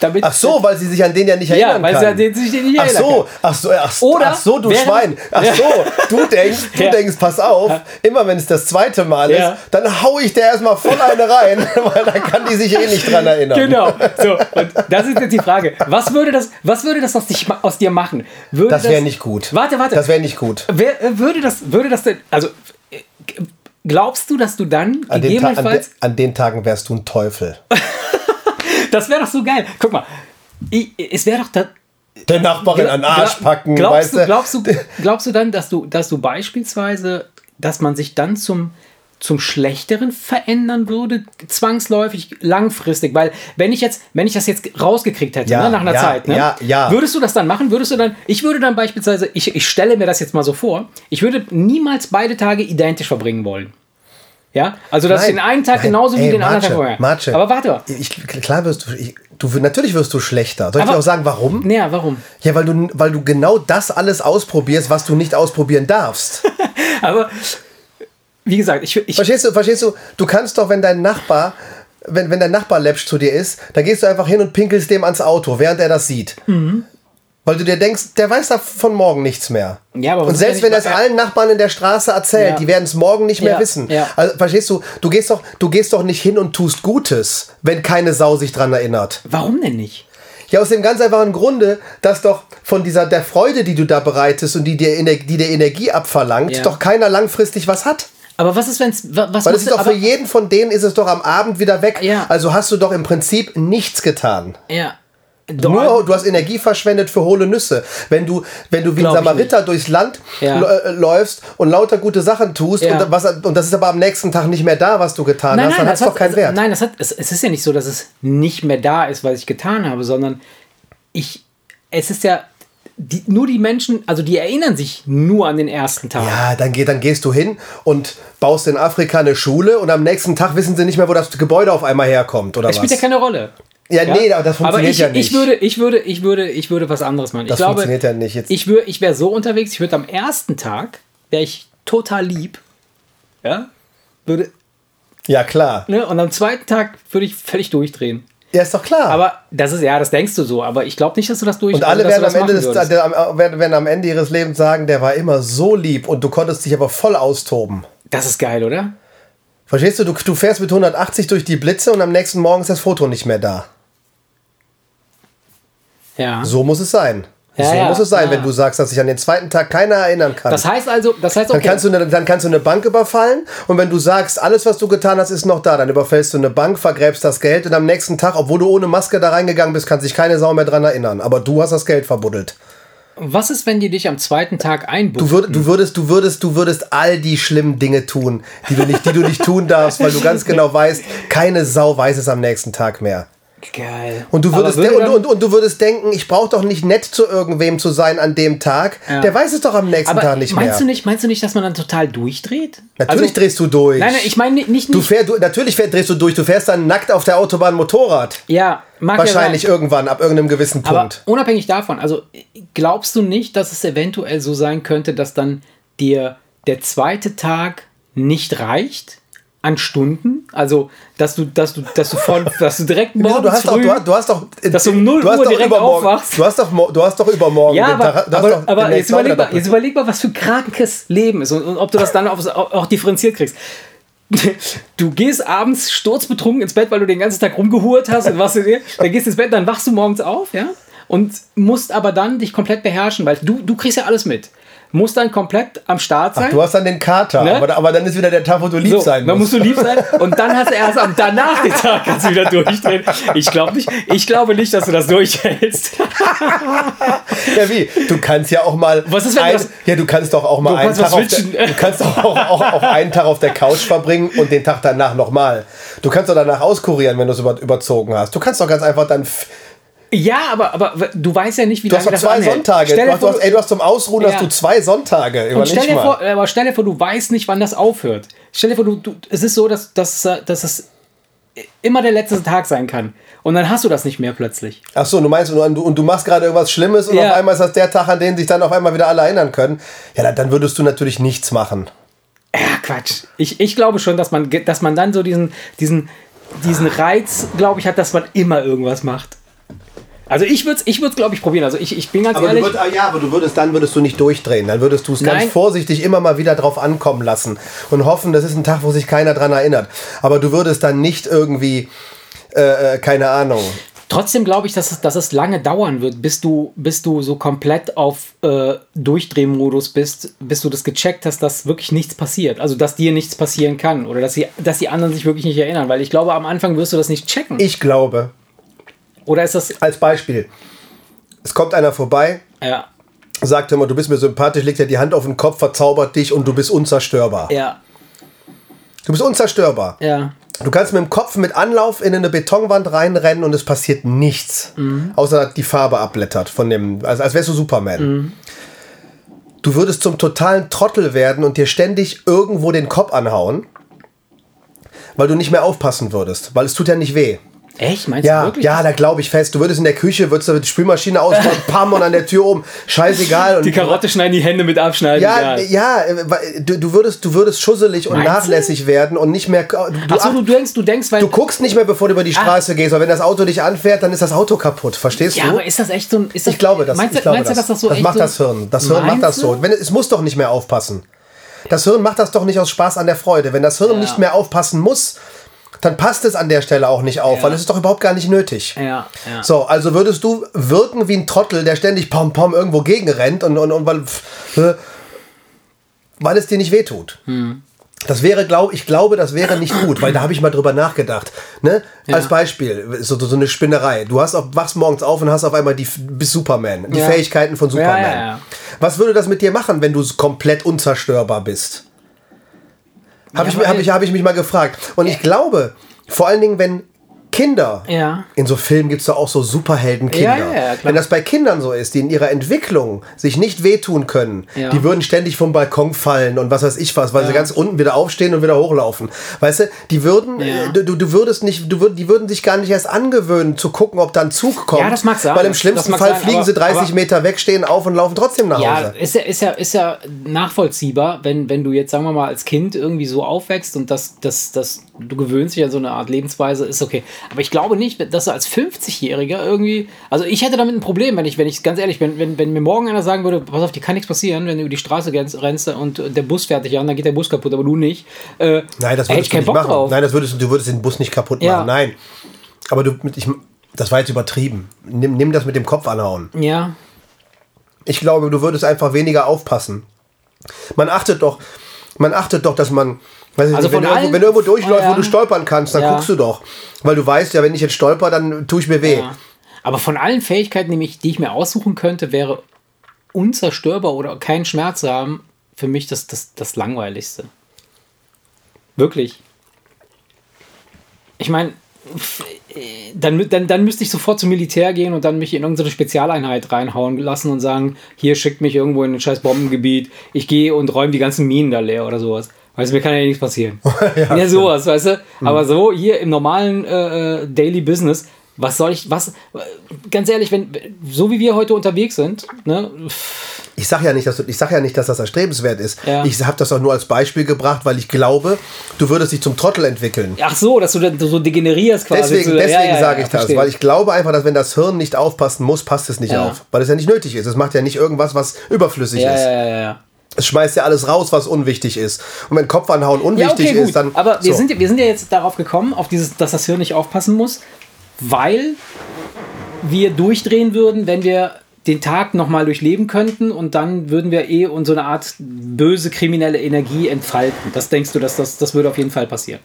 Speaker 1: Damit
Speaker 2: Ach so, weil sie sich an den ja nicht
Speaker 1: Ja,
Speaker 2: erinnern
Speaker 1: weil
Speaker 2: kann.
Speaker 1: sie an den sich nicht
Speaker 2: ach
Speaker 1: erinnern
Speaker 2: so,
Speaker 1: kann.
Speaker 2: ach so, ach so,
Speaker 1: Oder
Speaker 2: ach so, du Schwein. Ach
Speaker 1: Ja.
Speaker 2: so, du denkst, du
Speaker 1: Ja.
Speaker 2: denkst, pass auf, immer wenn es das zweite Mal
Speaker 1: Ja.
Speaker 2: ist, dann hau ich der erstmal voll eine rein, weil dann kann die sich eh nicht dran erinnern.
Speaker 1: Genau. So, und das ist jetzt die Frage. Was würde das, was würde das aus, dich, aus dir machen? Würde
Speaker 2: Das wäre nicht gut.
Speaker 1: Warte, warte.
Speaker 2: Das wäre nicht gut.
Speaker 1: Wer, würde das, würde das denn, also glaubst du, dass du dann
Speaker 2: An den, Ta an, de
Speaker 1: gegebenenfalls,
Speaker 2: an den Tagen wärst du ein Teufel.
Speaker 1: das wäre doch so geil. Guck mal, ich, es wäre doch da,
Speaker 2: Der Nachbarin an den Arsch packen,
Speaker 1: glaubst
Speaker 2: weißt
Speaker 1: du,
Speaker 2: du?
Speaker 1: glaubst du, glaubst du dann, dass du, dass du beispielsweise, dass man sich dann zum zum Schlechteren verändern würde, zwangsläufig, langfristig, weil wenn ich jetzt, wenn ich das jetzt rausgekriegt hätte,
Speaker 2: Ja,
Speaker 1: ne, nach einer
Speaker 2: ja,
Speaker 1: Zeit, ne,
Speaker 2: ja, ja.
Speaker 1: würdest du das dann machen? Würdest du dann, ich würde dann beispielsweise, ich, ich stelle mir das jetzt mal so vor, ich würde niemals beide Tage identisch verbringen wollen. Ja, also ich
Speaker 2: Nein,
Speaker 1: den einen Tag
Speaker 2: nein,
Speaker 1: genauso wie
Speaker 2: ey,
Speaker 1: den anderen Tag
Speaker 2: Marce,
Speaker 1: vorher.
Speaker 2: Marce.
Speaker 1: Aber warte mal.
Speaker 2: Ich, klar wirst du, ich, du, natürlich wirst du schlechter. Soll ich
Speaker 1: Aber-
Speaker 2: dir auch sagen, warum?
Speaker 1: Naja, warum?
Speaker 2: Ja, weil du, weil du genau das alles ausprobierst, was du nicht ausprobieren darfst.
Speaker 1: Aber wie gesagt, ich, ich
Speaker 2: Verstehst du, verstehst du? Du kannst doch, wenn dein Nachbar, wenn, wenn dein Nachbar läppsch zu dir ist, dann gehst du einfach hin und pinkelst dem ans Auto, während er das sieht.
Speaker 1: Mhm.
Speaker 2: Weil du dir denkst, der weiß da von morgen nichts mehr.
Speaker 1: Ja, aber
Speaker 2: und selbst
Speaker 1: wenn
Speaker 2: er es allen Nachbarn in der Straße erzählt,
Speaker 1: Ja.
Speaker 2: die werden es morgen nicht mehr
Speaker 1: Ja,
Speaker 2: wissen.
Speaker 1: ja.
Speaker 2: Also, verstehst du, du gehst, doch, du gehst doch nicht hin und tust Gutes, wenn keine Sau sich dran erinnert.
Speaker 1: warum denn nicht?
Speaker 2: Ja, aus dem ganz einfachen Grunde, dass doch von dieser der Freude, die du da bereitest und die dir, die dir Energie abverlangt, doch keiner langfristig was hat.
Speaker 1: Aber was ist, wenn es. Was
Speaker 2: Weil es ist doch für jeden von denen ist es doch am Abend wieder weg.
Speaker 1: Ja.
Speaker 2: Also hast du doch im Prinzip nichts getan.
Speaker 1: Ja.
Speaker 2: Nur, du hast Energie verschwendet für hohle Nüsse. Wenn du, wenn du wie ein Samariter durchs Land
Speaker 1: Ja.
Speaker 2: äh, läufst und lauter gute Sachen tust
Speaker 1: Ja.
Speaker 2: und, was, und das ist aber am nächsten Tag nicht mehr da, was du getan hast, dann hat es
Speaker 1: das
Speaker 2: doch keinen Wert.
Speaker 1: Nein, das hat, es, es ist ja nicht so, dass es nicht mehr da ist, was ich getan habe, sondern ich, es ist ja, die, nur die Menschen, also die erinnern sich nur an den ersten Tag.
Speaker 2: Ja, dann, geh, dann gehst du hin und baust in Afrika eine Schule und am nächsten Tag wissen sie nicht mehr, wo das Gebäude auf einmal herkommt, oder
Speaker 1: Es spielt ja
Speaker 2: was?
Speaker 1: keine Rolle.
Speaker 2: Ja, nee, aber das funktioniert
Speaker 1: ich,
Speaker 2: ja nicht.
Speaker 1: ich würde, ich würde, ich würde, ich würde was anderes machen.
Speaker 2: Das
Speaker 1: ich glaube,
Speaker 2: funktioniert ja nicht. Jetzt-
Speaker 1: Ich, wür, ich wäre so unterwegs, ich würde am ersten Tag, wäre ich total lieb, ja, würde,
Speaker 2: ja, klar.
Speaker 1: ne, und am zweiten Tag würde ich völlig durchdrehen.
Speaker 2: Ja, ist doch klar.
Speaker 1: Aber das ist, ja, das denkst du so, aber ich glaube nicht, dass du das durch
Speaker 2: und alle
Speaker 1: du
Speaker 2: werden am, Ende des, am- werden, werden am Ende ihres Lebens sagen, der war immer so lieb und du konntest dich aber voll austoben.
Speaker 1: Das ist geil, oder?
Speaker 2: Verstehst du? du? Du fährst mit 180 durch die Blitze und am nächsten Morgen ist das Foto nicht mehr da.
Speaker 1: Ja.
Speaker 2: So muss es sein.
Speaker 1: Ja,
Speaker 2: so
Speaker 1: ja,
Speaker 2: muss es sein,
Speaker 1: ja.
Speaker 2: wenn du sagst, dass sich an den zweiten Tag keiner erinnern kann.
Speaker 1: Das heißt also, das heißt,
Speaker 2: dann,
Speaker 1: okay,
Speaker 2: kannst du eine, dann kannst du eine Bank überfallen und wenn du sagst, alles, was du getan hast, ist noch da, dann überfällst du eine Bank, vergräbst das Geld und am nächsten Tag, obwohl du ohne Maske da reingegangen bist, kann sich keine Sau mehr dran erinnern. Aber du hast das Geld verbuddelt.
Speaker 1: was ist, wenn die dich am zweiten Tag
Speaker 2: Du,
Speaker 1: einbuchen?
Speaker 2: würd, du, würdest, du, würdest, du würdest all die schlimmen Dinge tun, die du, nicht, die du nicht tun darfst, weil du ganz genau weißt, keine Sau weiß es am nächsten Tag mehr.
Speaker 1: Geil.
Speaker 2: Und du würdest,
Speaker 1: Aber
Speaker 2: de-
Speaker 1: würde
Speaker 2: und, und, und du würdest denken, ich brauche doch nicht nett zu irgendwem zu sein an dem Tag.
Speaker 1: Ja.
Speaker 2: Der weiß es doch am nächsten
Speaker 1: aber
Speaker 2: Tag nicht
Speaker 1: meinst
Speaker 2: mehr.
Speaker 1: du nicht, meinst du nicht, dass man dann total durchdreht?
Speaker 2: Natürlich
Speaker 1: Also-
Speaker 2: drehst du durch.
Speaker 1: Nein, nein, ich meine nicht, nicht,
Speaker 2: Du fähr, du, natürlich fähr, drehst du durch. Du fährst dann nackt auf der Autobahn Motorrad.
Speaker 1: ja, mag
Speaker 2: Wahrscheinlich
Speaker 1: ja
Speaker 2: irgendwann, ab irgendeinem gewissen
Speaker 1: Aber
Speaker 2: Punkt.
Speaker 1: unabhängig davon, also glaubst du nicht, dass es eventuell so sein könnte, dass dann dir der zweite Tag nicht reicht an Stunden? Also, dass du, dass du, dass du von, dass du direkt morgens
Speaker 2: du, hast doch,
Speaker 1: früh,
Speaker 2: du, hast- du hast doch.
Speaker 1: dass du um 0
Speaker 2: du hast
Speaker 1: Uhr
Speaker 2: doch
Speaker 1: direkt
Speaker 2: übermorgen,
Speaker 1: aufwachst.
Speaker 2: Du hast doch, du hast doch übermorgen.
Speaker 1: Ja, aber,
Speaker 2: Tag-
Speaker 1: aber,
Speaker 2: doch
Speaker 1: aber jetzt, überleg mal, jetzt überleg mal, was für ein krankes Leben ist und, und ob du das dann auch, auch differenziert kriegst. Du gehst abends sturzbetrunken ins Bett, weil du den ganzen Tag rumgehurt hast und was du dir, dann gehst ins Bett, dann wachst du morgens auf, ja, und musst aber dann dich komplett beherrschen, weil du, du kriegst ja alles mit. Musst dann komplett am Start sein.
Speaker 2: Du hast dann den Kater,
Speaker 1: Ne?
Speaker 2: aber, aber dann ist wieder der Tag, wo du lieb
Speaker 1: so,
Speaker 2: sein
Speaker 1: dann
Speaker 2: musst.
Speaker 1: musst du lieb sein und dann hast du erst am danach den Tag kannst du wieder durchdrehen. Ich glaube nicht, ich glaube nicht, dass du das durchhältst.
Speaker 2: Ja, wie? Du kannst ja auch mal.
Speaker 1: Was ist, wenn
Speaker 2: ein,
Speaker 1: das-
Speaker 2: Ja, du kannst doch auch mal
Speaker 1: Du
Speaker 2: einen Tag, auf der, du kannst doch auch, auch, auch einen Tag auf der Couch verbringen und den Tag danach nochmal. Du kannst doch danach auskurieren, wenn du es über, überzogen hast. Du kannst doch ganz einfach dann.
Speaker 1: Ja, aber, aber du weißt ja nicht, wie
Speaker 2: Du
Speaker 1: lange das
Speaker 2: zwei
Speaker 1: anhält.
Speaker 2: Sonntage.
Speaker 1: Stell
Speaker 2: Du hast,
Speaker 1: vor,
Speaker 2: hast, ey, du hast zum Ausruhen
Speaker 1: Ja.
Speaker 2: hast du zwei Sonntage.
Speaker 1: Und
Speaker 2: Überleg
Speaker 1: stell dir,
Speaker 2: mal.
Speaker 1: vor, aber stell dir vor, du weißt nicht, wann das aufhört. Stell dir vor, du, du, es ist so, dass, dass, äh, dass es immer der letzte Tag sein kann. Und dann hast du das nicht mehr plötzlich.
Speaker 2: Ach so, du meinst, und du, und du machst gerade irgendwas Schlimmes und
Speaker 1: Ja.
Speaker 2: auf einmal ist das der Tag, an den sich dann auf einmal wieder alle erinnern können. Ja, dann, dann würdest du natürlich nichts machen.
Speaker 1: Ja, Quatsch. Ich, ich glaube schon, dass man, dass man dann so diesen, diesen, diesen Reiz, glaube ich, hat, dass man immer irgendwas macht. Also ich würde es, ich würd's, glaube ich, probieren. Also ich, ich bin ganz
Speaker 2: Aber
Speaker 1: ehrlich.
Speaker 2: würd, ah, ja, aber du würdest dann würdest du nicht durchdrehen. Dann würdest du es ganz vorsichtig immer mal wieder drauf ankommen lassen und hoffen, das ist ein Tag, wo sich keiner dran erinnert. Aber du würdest dann nicht irgendwie, äh, äh, keine Ahnung.
Speaker 1: Trotzdem glaube ich, dass es, dass es lange dauern wird, bis du, bis du so komplett auf äh, Durchdrehmodus bist, bis du das gecheckt hast, dass wirklich nichts passiert. Also, dass dir nichts passieren kann oder dass, sie, dass die anderen sich wirklich nicht erinnern. Weil ich glaube, am Anfang wirst du das nicht checken.
Speaker 2: Ich glaube,
Speaker 1: Oder ist das.
Speaker 2: als Beispiel, es kommt einer vorbei,
Speaker 1: Ja.
Speaker 2: sagt immer, du bist mir sympathisch, legt dir die Hand auf den Kopf, verzaubert dich und du bist unzerstörbar.
Speaker 1: Ja.
Speaker 2: Du bist unzerstörbar.
Speaker 1: Ja.
Speaker 2: Du kannst mit dem Kopf mit Anlauf in eine Betonwand reinrennen und es passiert nichts. Außer dass die Farbe abblättert von dem, also als wärst du Superman. Du würdest zum totalen Trottel werden und dir ständig irgendwo den Kopf anhauen, weil du nicht mehr aufpassen würdest, weil es tut ja nicht weh.
Speaker 1: Echt? Meinst du
Speaker 2: Ja,
Speaker 1: wirklich?
Speaker 2: ja, da glaube ich fest. Du würdest in der Küche, würdest du die Spülmaschine ausbauen, pam, und an der Tür oben. Scheißegal. Und
Speaker 1: Die Karotte schneiden, die Hände mit abschneiden.
Speaker 2: ja, ja, äh, weil du, du, würdest, du würdest schusselig und
Speaker 1: Meinst du?
Speaker 2: nachlässig werden und nicht mehr. Du, du,
Speaker 1: Achso, du denkst, du denkst, weil.
Speaker 2: du guckst nicht mehr, bevor du über die Straße gehst, weil wenn das Auto dich anfährt, dann ist das Auto kaputt. Verstehst
Speaker 1: ja,
Speaker 2: du?
Speaker 1: aber ist das echt so ein. Ist das,
Speaker 2: ich glaube das.
Speaker 1: Meinst,
Speaker 2: ich
Speaker 1: du-
Speaker 2: glaube
Speaker 1: meinst
Speaker 2: das.
Speaker 1: du, dass das so
Speaker 2: das macht
Speaker 1: so
Speaker 2: das Hirn. Das Hirn macht das
Speaker 1: du?
Speaker 2: so. Wenn, es muss doch nicht mehr aufpassen. Das Hirn macht das doch nicht aus Spaß an der Freude. Wenn das Hirn nicht mehr aufpassen muss, dann passt es an der Stelle auch nicht auf,
Speaker 1: Ja.
Speaker 2: weil es ist doch überhaupt gar nicht nötig.
Speaker 1: Ja, ja.
Speaker 2: So, also würdest du wirken wie ein Trottel, der ständig pom pom irgendwo gegenrennt und, und, und weil, weil es dir nicht wehtut.
Speaker 1: Hm.
Speaker 2: Das wäre, glaube ich, glaube, das wäre nicht gut, weil da habe ich mal drüber nachgedacht. Ne?
Speaker 1: Ja.
Speaker 2: Als Beispiel, so, so eine Spinnerei. Du hast auf, wachst morgens auf und hast auf einmal die bist Superman, die
Speaker 1: Ja.
Speaker 2: Fähigkeiten von Superman.
Speaker 1: ja, ja.
Speaker 2: Was würde das mit dir machen, wenn du komplett unzerstörbar bist? Habe
Speaker 1: Ja,
Speaker 2: ich, hab ich, hab ich mich mal gefragt. Und ich glaube, vor allen Dingen, wenn Kinder,
Speaker 1: Ja.
Speaker 2: in so Filmen gibt es doch auch so Superheldenkinder.
Speaker 1: Ja, ja.
Speaker 2: Wenn das bei Kindern so ist, die in ihrer Entwicklung sich nicht wehtun können, die würden ständig vom Balkon fallen und was weiß ich was, weil sie ganz unten wieder aufstehen und wieder hochlaufen. Weißt du, die würden, äh, du, du würdest nicht, du würd, die würden sich gar nicht erst angewöhnen zu gucken, ob da ein Zug kommt.
Speaker 1: Ja, das mag sein.
Speaker 2: Weil im schlimmsten Fall
Speaker 1: sein,
Speaker 2: fliegen
Speaker 1: aber-
Speaker 2: sie 30
Speaker 1: aber-
Speaker 2: Meter weg, stehen auf und laufen trotzdem nach Hause.
Speaker 1: ist ja, ist ja, ist ja nachvollziehbar, wenn, wenn du jetzt, sagen wir mal, als Kind irgendwie so aufwächst und das, das, das, du gewöhnst dich an so eine Art Lebensweise, ist okay. Aber ich glaube nicht, dass du als 50-Jähriger irgendwie, also ich hätte damit ein Problem, wenn ich, wenn ich ganz ehrlich bin, wenn, wenn mir morgen einer sagen würde, pass auf, dir kann nichts passieren, wenn du über die Straße rennst und der Bus dich an, dann geht der Bus kaputt, aber du nicht. Äh,
Speaker 2: Nein, das würdest
Speaker 1: ich
Speaker 2: du nicht
Speaker 1: Bock
Speaker 2: machen.
Speaker 1: drauf.
Speaker 2: Nein, das würdest, du- würdest den Bus nicht kaputt
Speaker 1: Ja.
Speaker 2: machen. Nein. Aber du, ich, das war jetzt übertrieben. Nimm, nimm das mit dem Kopf anhauen.
Speaker 1: Ja,
Speaker 2: Ich glaube, du würdest einfach weniger aufpassen. Man achtet doch, man achtet doch, dass man, weiß
Speaker 1: Also
Speaker 2: nicht, wenn, du irgendwo, wenn du irgendwo durchläufst,
Speaker 1: Ja.
Speaker 2: wo du stolpern kannst, dann
Speaker 1: Ja.
Speaker 2: guckst du doch. Weil du weißt, ja, wenn ich jetzt stolper, dann tue ich mir weh.
Speaker 1: Ja. Aber von allen Fähigkeiten, die, ich mir aussuchen könnte, wäre unzerstörbar oder keinen Schmerz haben, für mich das, das, das Langweiligste. Wirklich. Ich meine, dann, mü- dann, dann müsste ich sofort zum Militär gehen und dann mich in irgendeine Spezialeinheit reinhauen lassen und sagen, hier schickt mich irgendwo in ein scheiß Bombengebiet, ich gehe und räume die ganzen Minen da leer oder sowas. Weißt du, mir kann ja nichts passieren. ja, sowas, weißt du? Aber so hier im normalen äh, äh, Daily Business, was soll ich, was, ganz ehrlich, wenn, so wie wir heute unterwegs sind, ne,
Speaker 2: Ich sage ja nicht, dass du, ich sag ja nicht, dass das erstrebenswert ist.
Speaker 1: Ja.
Speaker 2: Ich habe das auch nur als Beispiel gebracht, weil ich glaube, du würdest dich zum Trottel entwickeln.
Speaker 1: ach so, dass du dann so degenerierst quasi.
Speaker 2: Deswegen,
Speaker 1: ja,
Speaker 2: deswegen
Speaker 1: ja, ja,
Speaker 2: sage ich das,
Speaker 1: verstehe.
Speaker 2: weil ich glaube einfach, dass wenn das Hirn nicht aufpassen muss, passt es nicht
Speaker 1: Ja.
Speaker 2: auf. Weil es ja nicht nötig ist. Es macht ja nicht irgendwas, was überflüssig
Speaker 1: ja,
Speaker 2: ist.
Speaker 1: ja, ja, ja.
Speaker 2: Es schmeißt ja alles raus, was unwichtig ist. Und wenn Kopf anhauen
Speaker 1: Ja,
Speaker 2: unwichtig
Speaker 1: okay, gut.
Speaker 2: ist, dann.
Speaker 1: Aber wir,
Speaker 2: so.
Speaker 1: sind, ja- wir sind ja jetzt darauf gekommen, auf dieses, dass das Hirn nicht aufpassen muss, weil wir durchdrehen würden, wenn wir den Tag nochmal durchleben könnten und dann würden wir eh uns so eine Art böse kriminelle Energie entfalten. Das denkst du, dass das, das würde auf jeden Fall passieren.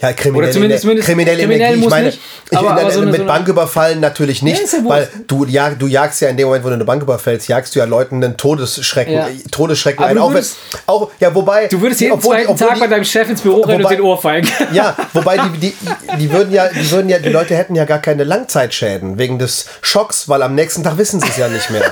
Speaker 2: Ja, kriminelle,
Speaker 1: Oder zumindest- zumindest
Speaker 2: kriminelle
Speaker 1: kriminell
Speaker 2: Energie. Ich meine,
Speaker 1: nicht,
Speaker 2: ich,
Speaker 1: aber- aber so
Speaker 2: mit
Speaker 1: so
Speaker 2: Banküberfallen natürlich nicht,
Speaker 1: Ja, ja
Speaker 2: weil du, ja, du jagst ja in dem Moment, wo du eine Bank überfällst, jagst du ja Leuten einen Todesschrecken,
Speaker 1: Ja.
Speaker 2: äh, Todesschrecken
Speaker 1: Aber
Speaker 2: ein.
Speaker 1: du
Speaker 2: Auch,
Speaker 1: würdest-
Speaker 2: auch, ja, wobei.
Speaker 1: Du würdest jeden
Speaker 2: obwohl
Speaker 1: zweiten
Speaker 2: obwohl
Speaker 1: Tag
Speaker 2: die-
Speaker 1: bei deinem Chef ins Büro rennen und
Speaker 2: wobei-
Speaker 1: den Ohrfeigen.
Speaker 2: Ja, wobei die, die, die würden ja, die würden ja, die Leute hätten ja gar keine Langzeitschäden wegen des Schocks, weil am nächsten Tag wissen sie es ja nicht mehr.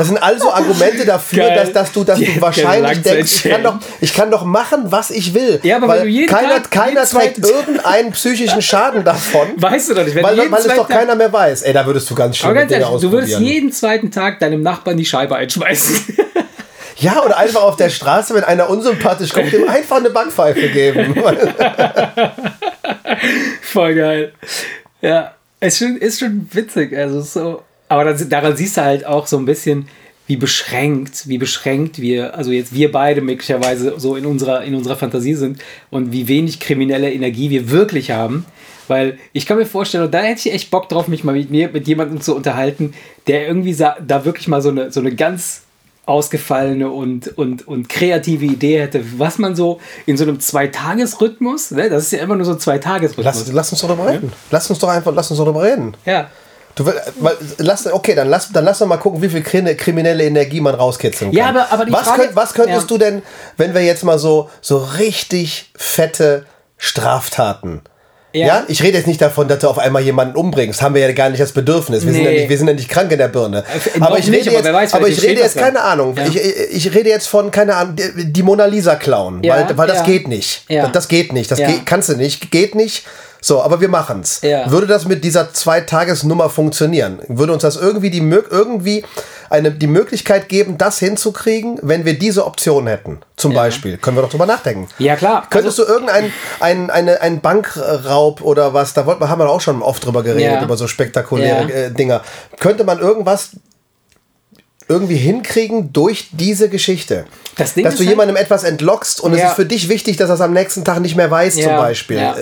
Speaker 2: Das sind also Argumente dafür,
Speaker 1: Geil.
Speaker 2: dass, dass du, dass
Speaker 1: Die
Speaker 2: du wahrscheinlich denkst, ich kann, doch, ich kann doch machen, was ich will.
Speaker 1: Ja, aber
Speaker 2: weil
Speaker 1: wenn du jeden
Speaker 2: keiner,
Speaker 1: Tag,
Speaker 2: keiner
Speaker 1: jeden
Speaker 2: trägt irgendeinen psychischen Schaden davon,
Speaker 1: Weißt du doch nicht, wenn
Speaker 2: weil,
Speaker 1: du jeden
Speaker 2: weil es doch keiner mehr weiß. Ey, da würdest du ganz schön
Speaker 1: ganz
Speaker 2: Dinge
Speaker 1: ehrlich, du würdest jeden zweiten Tag deinem Nachbarn die Scheibe einschmeißen.
Speaker 2: Ja, oder einfach auf der Straße, wenn einer unsympathisch kommt, dem einfach eine Backpfeife geben.
Speaker 1: Voll geil. Ja, ist schon, ist schon witzig. Also so. Aber dann, daran siehst du halt auch so ein bisschen, wie beschränkt, wie beschränkt wir, also jetzt wir beide möglicherweise so in unserer, in unserer Fantasie sind und wie wenig kriminelle Energie wir wirklich haben. Weil ich kann mir vorstellen, und da hätte ich echt Bock drauf, mich mal mit mir, mit jemandem zu unterhalten, der irgendwie da wirklich mal so eine, so eine ganz ausgefallene und, und, und kreative Idee hätte, was man so in so einem Zweitagesrhythmus, ne, das ist ja immer nur so ein Zweitagesrhythmus.
Speaker 2: Lass, lass uns doch darüber reden. Lass uns doch einfach, lass uns doch darüber reden.
Speaker 1: ja.
Speaker 2: Du, weil, lass, okay, dann lass, dann lass doch mal gucken, wie viel kri- kriminelle Energie man rauskitzeln kann.
Speaker 1: Ja, aber- aber die
Speaker 2: was,
Speaker 1: Frage-
Speaker 2: könnt, was könntest
Speaker 1: ja.
Speaker 2: du denn, wenn wir jetzt mal so, so richtig fette Straftaten. Ja.
Speaker 1: Ja.
Speaker 2: ich rede jetzt nicht davon, dass du auf einmal jemanden umbringst. Haben wir ja gar nicht das Bedürfnis. Wir, sind, ja
Speaker 1: Nee.
Speaker 2: nicht, wir sind ja nicht krank in der Birne.
Speaker 1: Äh, noch
Speaker 2: Aber ich
Speaker 1: nicht,
Speaker 2: rede
Speaker 1: aber
Speaker 2: jetzt,
Speaker 1: wer weiß,
Speaker 2: aber ich rede jetzt keine Ahnung.
Speaker 1: Ja.
Speaker 2: Ich, ich rede jetzt von, keine Ahnung, die, Mona Lisa klauen.
Speaker 1: Ja,
Speaker 2: weil, weil das geht nicht.
Speaker 1: Ja.
Speaker 2: Das, das geht nicht. Das geht, kannst du nicht. Geht nicht. So, aber wir machen's.
Speaker 1: Ja.
Speaker 2: Würde das mit dieser Zweitagesnummer funktionieren? Würde uns das irgendwie die irgendwie eine, die Möglichkeit geben, das hinzukriegen, wenn wir diese Option hätten? Zum Beispiel. Können wir doch drüber nachdenken.
Speaker 1: Ja, klar.
Speaker 2: Könntest du irgendein ein, eine, ein Bankraub oder was, da wollten wir, haben wir auch schon oft drüber geredet,
Speaker 1: Ja.
Speaker 2: über so spektakuläre
Speaker 1: Ja.
Speaker 2: äh, Dinger. Könnte man irgendwas irgendwie hinkriegen durch diese Geschichte?
Speaker 1: Das Ding
Speaker 2: dass du
Speaker 1: halt-
Speaker 2: jemandem etwas entlockst und es
Speaker 1: Ja.
Speaker 2: ist für dich wichtig, dass er es am nächsten Tag nicht mehr weiß, zum
Speaker 1: Ja,
Speaker 2: Beispiel.
Speaker 1: ja.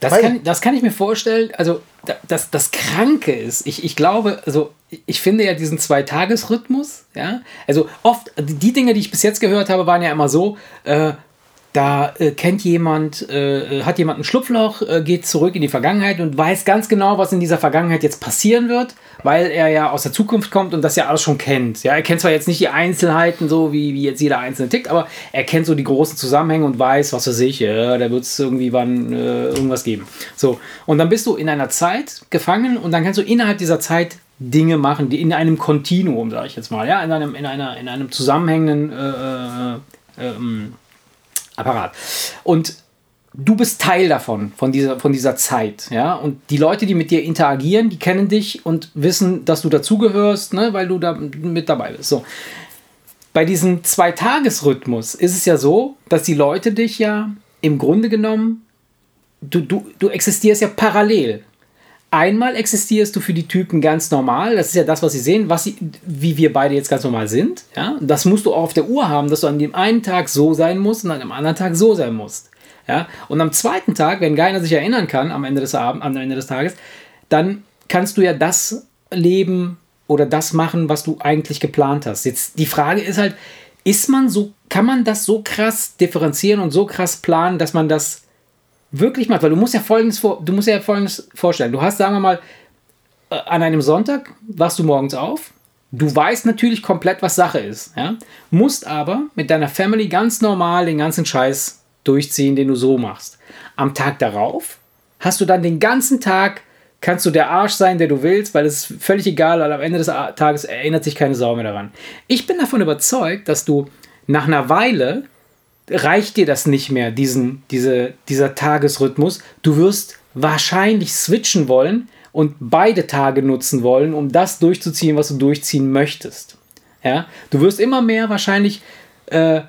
Speaker 1: Das
Speaker 2: Weil-
Speaker 1: kann, das kann ich mir vorstellen. Also, da- das, das Kranke ist, ich, ich glaube, also, ich finde ja diesen Zweitagesrhythmus, ja. Also, oft, die Dinge, die ich bis jetzt gehört habe, waren ja immer so, äh, da äh, kennt jemand, äh, hat jemand ein Schlupfloch, äh, geht zurück in die Vergangenheit und weiß ganz genau, was in dieser Vergangenheit jetzt passieren wird, weil er ja aus der Zukunft kommt und das ja alles schon kennt. Ja, er kennt zwar jetzt nicht die Einzelheiten, so wie, wie jetzt jeder Einzelne tickt, aber er kennt so die großen Zusammenhänge und weiß, was weiß ich, ja, da wird es irgendwie wann äh, irgendwas geben. So, und dann bist du in einer Zeit gefangen und dann kannst du innerhalb dieser Zeit Dinge machen, die in einem Kontinuum, sage ich jetzt mal, ja, in einem, in einer, in einem zusammenhängenden äh, äh, ähm, Apparat. Und du bist Teil davon, von dieser, von dieser Zeit, ja. Und die Leute, die mit dir interagieren, die kennen dich und wissen, dass du dazugehörst, ne, weil du da mit dabei bist. So. Bei diesem Zweitagesrhythmus ist es ja so, dass die Leute dich ja im Grunde genommen, du, du, du existierst ja parallel. Einmal existierst du für die Typen ganz normal, das ist ja das, was sie sehen, was sie, wie wir beide jetzt ganz normal sind. Ja? Das musst du auch auf der Uhr haben, dass du an dem einen Tag so sein musst und an dem anderen Tag so sein musst. Ja? Und am zweiten Tag, wenn keiner sich erinnern kann, am Ende des Abends, am Ende des Tages, dann kannst du ja das leben oder das machen, was du eigentlich geplant hast. Jetzt die Frage ist halt, ist man so, kann man das so krass differenzieren und so krass planen, dass man das wirklich macht, weil du musst ja folgendes du musst ja folgendes vorstellen. Du hast, sagen wir mal, äh, an einem Sonntag wachst du morgens auf. Du weißt natürlich komplett, was Sache ist. Ja? Musst aber mit deiner Family ganz normal den ganzen Scheiß durchziehen, den du so machst. Am Tag darauf hast du dann den ganzen Tag, kannst du der Arsch sein, der du willst, weil es ist völlig egal, weil am Ende des Tages erinnert sich keine Sau mehr daran. Ich bin davon überzeugt, dass du nach einer Weile reicht dir das nicht mehr, diesen, diese, dieser Tagesrhythmus. Du wirst wahrscheinlich switchen wollen und beide Tage nutzen wollen, um das durchzuziehen, was du durchziehen möchtest. Ja? Du wirst immer mehr wahrscheinlich äh,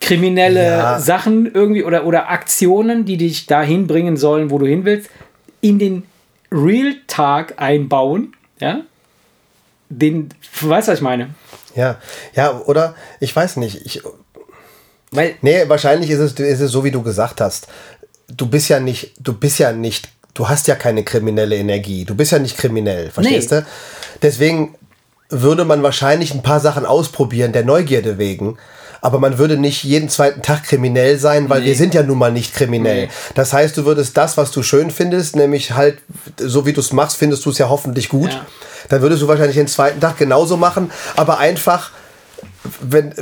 Speaker 1: kriminelle ja. Sachen irgendwie oder, oder Aktionen, die dich dahin bringen sollen, wo du hin willst, in den Real-Tag einbauen. Ja? Den, weißt du, was ich meine?
Speaker 2: Ja, ja, oder ich weiß nicht, ich, weil nee, wahrscheinlich ist es, ist es so, wie du gesagt hast. Du bist ja nicht, du bist ja nicht, du hast ja keine kriminelle Energie. Du bist ja nicht kriminell, verstehst nee. du? Deswegen würde man wahrscheinlich ein paar Sachen ausprobieren, der Neugierde wegen. Aber man würde nicht jeden zweiten Tag kriminell sein, weil nee. wir sind ja nun mal nicht kriminell. Nee. Das heißt, du würdest das, was du schön findest, nämlich halt, so wie du es machst, findest du es ja hoffentlich gut. Ja. Dann würdest du wahrscheinlich den zweiten Tag genauso machen, aber einfach, wenn,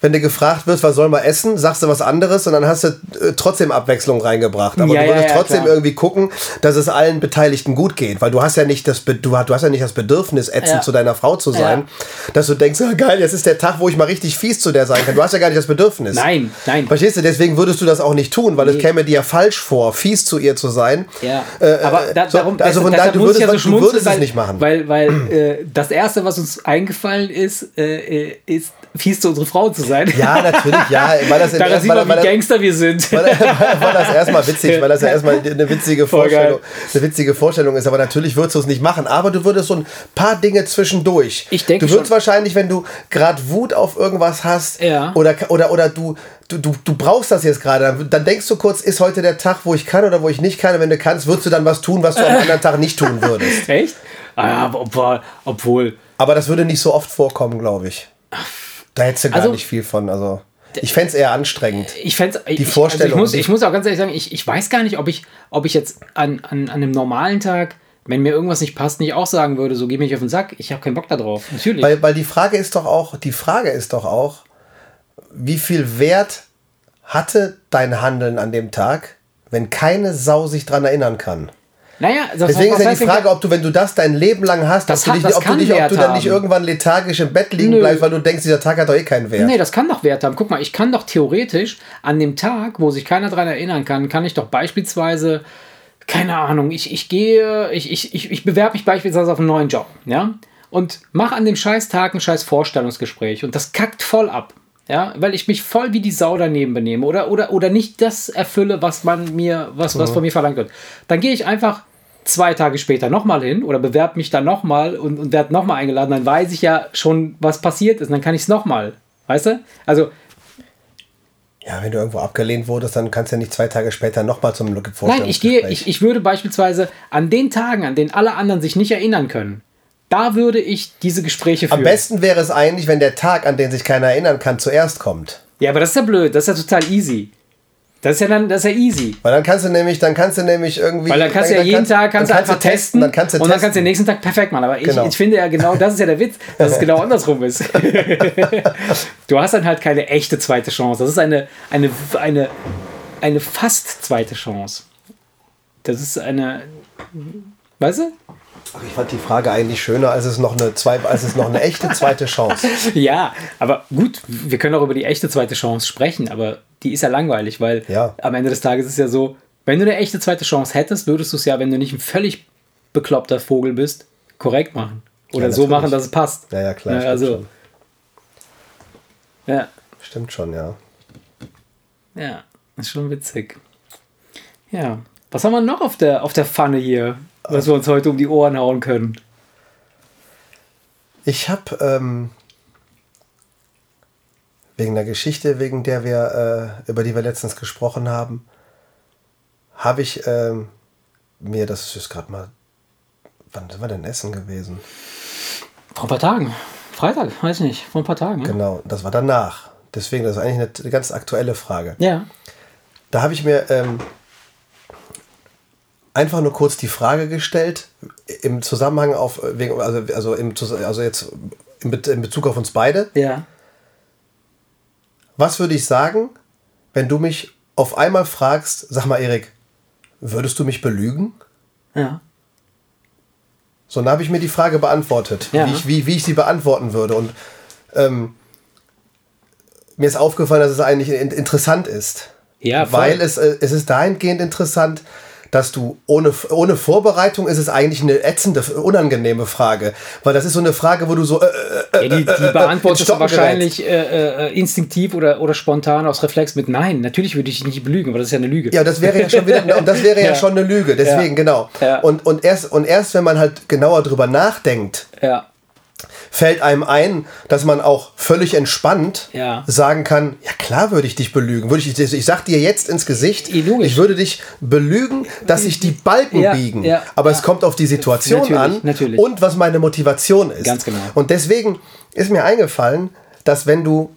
Speaker 2: wenn du gefragt wirst, was soll man essen, sagst du was anderes und dann hast du äh, trotzdem Abwechslung reingebracht. Aber ja, du würdest ja, trotzdem klar. irgendwie gucken, dass es allen Beteiligten gut geht, weil du hast ja nicht das, du hast, ja nicht das Bedürfnis, ätzend zu deiner Frau zu sein, dass du denkst, oh, geil, jetzt ist der Tag, wo ich mal richtig fies zu der sein kann. Du hast ja gar nicht das Bedürfnis.
Speaker 1: Nein, nein.
Speaker 2: Verstehst du? Deswegen würdest du das auch nicht tun, weil nee. es käme dir falsch vor, fies zu ihr zu sein.
Speaker 1: Ja. Äh, aber da,
Speaker 2: so, darum, also von daher, du würdest, ja so du würdest
Speaker 1: weil,
Speaker 2: es nicht machen.
Speaker 1: Weil, weil äh, das erste, was uns eingefallen ist, äh, äh ist fies zu unserer Frau zu sein.
Speaker 2: Ja, natürlich, ja. Weil das
Speaker 1: Daran sieht man, wie Gangster wir sind.
Speaker 2: Weil, weil das erstmal witzig, weil das ja erstmal eine witzige, Vorstellung, eine witzige Vorstellung ist. Aber natürlich würdest du es nicht machen. Aber du würdest so ein paar Dinge zwischendurch.
Speaker 1: Ich denke
Speaker 2: Du würdest schon. wahrscheinlich, wenn du gerade Wut auf irgendwas hast
Speaker 1: ja.
Speaker 2: oder, oder, oder du, du, du, du brauchst das jetzt gerade, dann, denkst du kurz, ist heute der Tag, wo ich kann oder wo ich nicht kann. Und wenn du kannst, würdest du dann was tun, was du am anderen Tag nicht tun würdest.
Speaker 1: Echt? Ah, obwohl, obwohl.
Speaker 2: Aber das würde nicht so oft vorkommen, glaube ich. Da hättest du gar also, nicht viel von. Also ich fände es eher anstrengend.
Speaker 1: Ich fände
Speaker 2: die ich, Vorstellung.
Speaker 1: Also ich, muss, ich muss auch ganz ehrlich sagen, ich, ich weiß gar nicht, ob ich, ob ich jetzt an, an, an einem normalen Tag, wenn mir irgendwas nicht passt, nicht auch sagen würde, so geh mich auf den Sack. Ich habe keinen Bock darauf. Natürlich.
Speaker 2: Weil, weil die Frage ist doch auch, die Frage ist doch auch, wie viel Wert hatte dein Handeln an dem Tag, wenn keine Sau sich dran erinnern kann?
Speaker 1: Naja,
Speaker 2: Deswegen ist ja die Frage, ob du, wenn du das dein Leben lang hast,
Speaker 1: das
Speaker 2: ob,
Speaker 1: hat,
Speaker 2: du, dich, ob, du, dich, ob du dann nicht irgendwann lethargisch im Bett liegen Nö. bleibst, weil du denkst, dieser Tag hat doch eh keinen Wert.
Speaker 1: Nee, das kann doch Wert haben. Guck mal, ich kann doch theoretisch an dem Tag, wo sich keiner daran erinnern kann, kann ich doch beispielsweise, keine Ahnung, ich, ich gehe, ich, ich, ich, ich bewerbe mich beispielsweise auf einen neuen Job, ja, und mache an dem scheiß Tag ein scheiß Vorstellungsgespräch und das kackt voll ab. Ja, weil ich mich voll wie die Sau daneben benehme oder, oder, oder nicht das erfülle, was man mir, was, was von mir verlangt wird. Dann gehe ich einfach zwei Tage später nochmal hin oder bewerbe mich dann nochmal und, und werde nochmal eingeladen, dann weiß ich ja schon, was passiert ist. Dann kann ich es nochmal. Weißt du? Also.
Speaker 2: Ja, wenn du irgendwo abgelehnt wurdest, dann kannst du ja nicht zwei Tage später nochmal zum
Speaker 1: Nein, ich gehe, ich, ich würde beispielsweise an den Tagen, an denen alle anderen sich nicht erinnern können, da würde ich diese Gespräche führen.
Speaker 2: Am besten wäre es eigentlich, wenn der Tag, an den sich keiner erinnern kann, zuerst kommt.
Speaker 1: Ja, aber das ist ja blöd, das ist ja total easy. Das ist ja dann, das ist ja easy.
Speaker 2: Weil dann kannst du nämlich, dann kannst du nämlich irgendwie.
Speaker 1: Weil dann kannst du ja jeden Tag kannst du einfach testen,
Speaker 2: dann kannst du
Speaker 1: und dann kannst du den nächsten Tag perfekt machen. Aber ich,
Speaker 2: Genau.
Speaker 1: ich finde ja genau, das ist ja der Witz, dass es genau andersrum ist. du hast dann halt keine echte zweite Chance. Das ist eine, eine, eine, eine fast zweite Chance. Das ist eine, weißt du?
Speaker 2: Ach, ich fand die Frage eigentlich schöner, als es noch eine, zwei, als es noch eine echte zweite Chance.
Speaker 1: Ja, aber gut, wir können auch über die echte zweite Chance sprechen, aber die ist ja langweilig, weil
Speaker 2: Ja.
Speaker 1: am Ende des Tages ist es ja so, wenn du eine echte zweite Chance hättest, würdest du es ja, wenn du nicht ein völlig bekloppter Vogel bist, korrekt machen. Oder
Speaker 2: Ja,
Speaker 1: so machen, dass es passt.
Speaker 2: Ja, ja, klar.
Speaker 1: Ja,
Speaker 2: stimmt
Speaker 1: also,
Speaker 2: schon.
Speaker 1: ja,
Speaker 2: Stimmt schon, ja.
Speaker 1: ja, ist schon witzig. Ja, was haben wir noch auf der, auf der Pfanne hier, was wir uns heute um die Ohren hauen können?
Speaker 2: Ich habe ähm, wegen der Geschichte, wegen der wir, äh, über die wir letztens gesprochen haben, habe ich ähm, mir, das ist gerade mal, wann sind wir denn essen gewesen?
Speaker 1: Vor ein paar Tagen. Freitag, weiß ich nicht, vor ein paar Tagen. ne?
Speaker 2: Genau, das war danach. Deswegen, das ist eigentlich eine, eine ganz aktuelle Frage.
Speaker 1: Ja,
Speaker 2: Da habe ich mir ähm, einfach nur kurz die Frage gestellt, im Zusammenhang auf, also, also, im, also jetzt in Be- in Bezug auf uns beide.
Speaker 1: ja.
Speaker 2: Was würde ich sagen, wenn du mich auf einmal fragst, sag mal, Erik, würdest du mich belügen?
Speaker 1: Ja.
Speaker 2: So, dann habe ich mir die Frage beantwortet,
Speaker 1: Ja.
Speaker 2: wie, ich, wie, wie ich sie beantworten würde. Und ähm, mir ist aufgefallen, dass es eigentlich in, interessant ist.
Speaker 1: Ja, voll.
Speaker 2: weil es, äh, es ist dahingehend interessant, dass du ohne, ohne Vorbereitung ist es eigentlich eine ätzende, unangenehme Frage. Weil das ist so eine Frage, wo du so. Äh, äh,
Speaker 1: Ja, die, die beantwortest du wahrscheinlich äh, äh, instinktiv oder, oder spontan aus Reflex mit Nein. Natürlich würde ich dich nicht belügen, aber das ist ja eine Lüge.
Speaker 2: Ja, das wäre ja schon wieder, und das wäre ja,
Speaker 1: Ja.
Speaker 2: schon eine Lüge. Deswegen,
Speaker 1: Ja.
Speaker 2: genau. Und, und, erst, und erst, wenn man halt genauer drüber nachdenkt,
Speaker 1: ja.
Speaker 2: Fällt einem ein, dass man auch völlig entspannt
Speaker 1: Ja.
Speaker 2: sagen kann, ja klar würde ich dich belügen. Würde ich, ich sag dir jetzt ins Gesicht,
Speaker 1: logisch.
Speaker 2: ich würde dich belügen, dass sich die Balken
Speaker 1: Ja,
Speaker 2: biegen.
Speaker 1: ja,
Speaker 2: Aber es kommt auf die Situation
Speaker 1: Natürlich,
Speaker 2: an
Speaker 1: natürlich.
Speaker 2: und was meine Motivation ist.
Speaker 1: Ganz genau.
Speaker 2: Und deswegen ist mir eingefallen, dass wenn du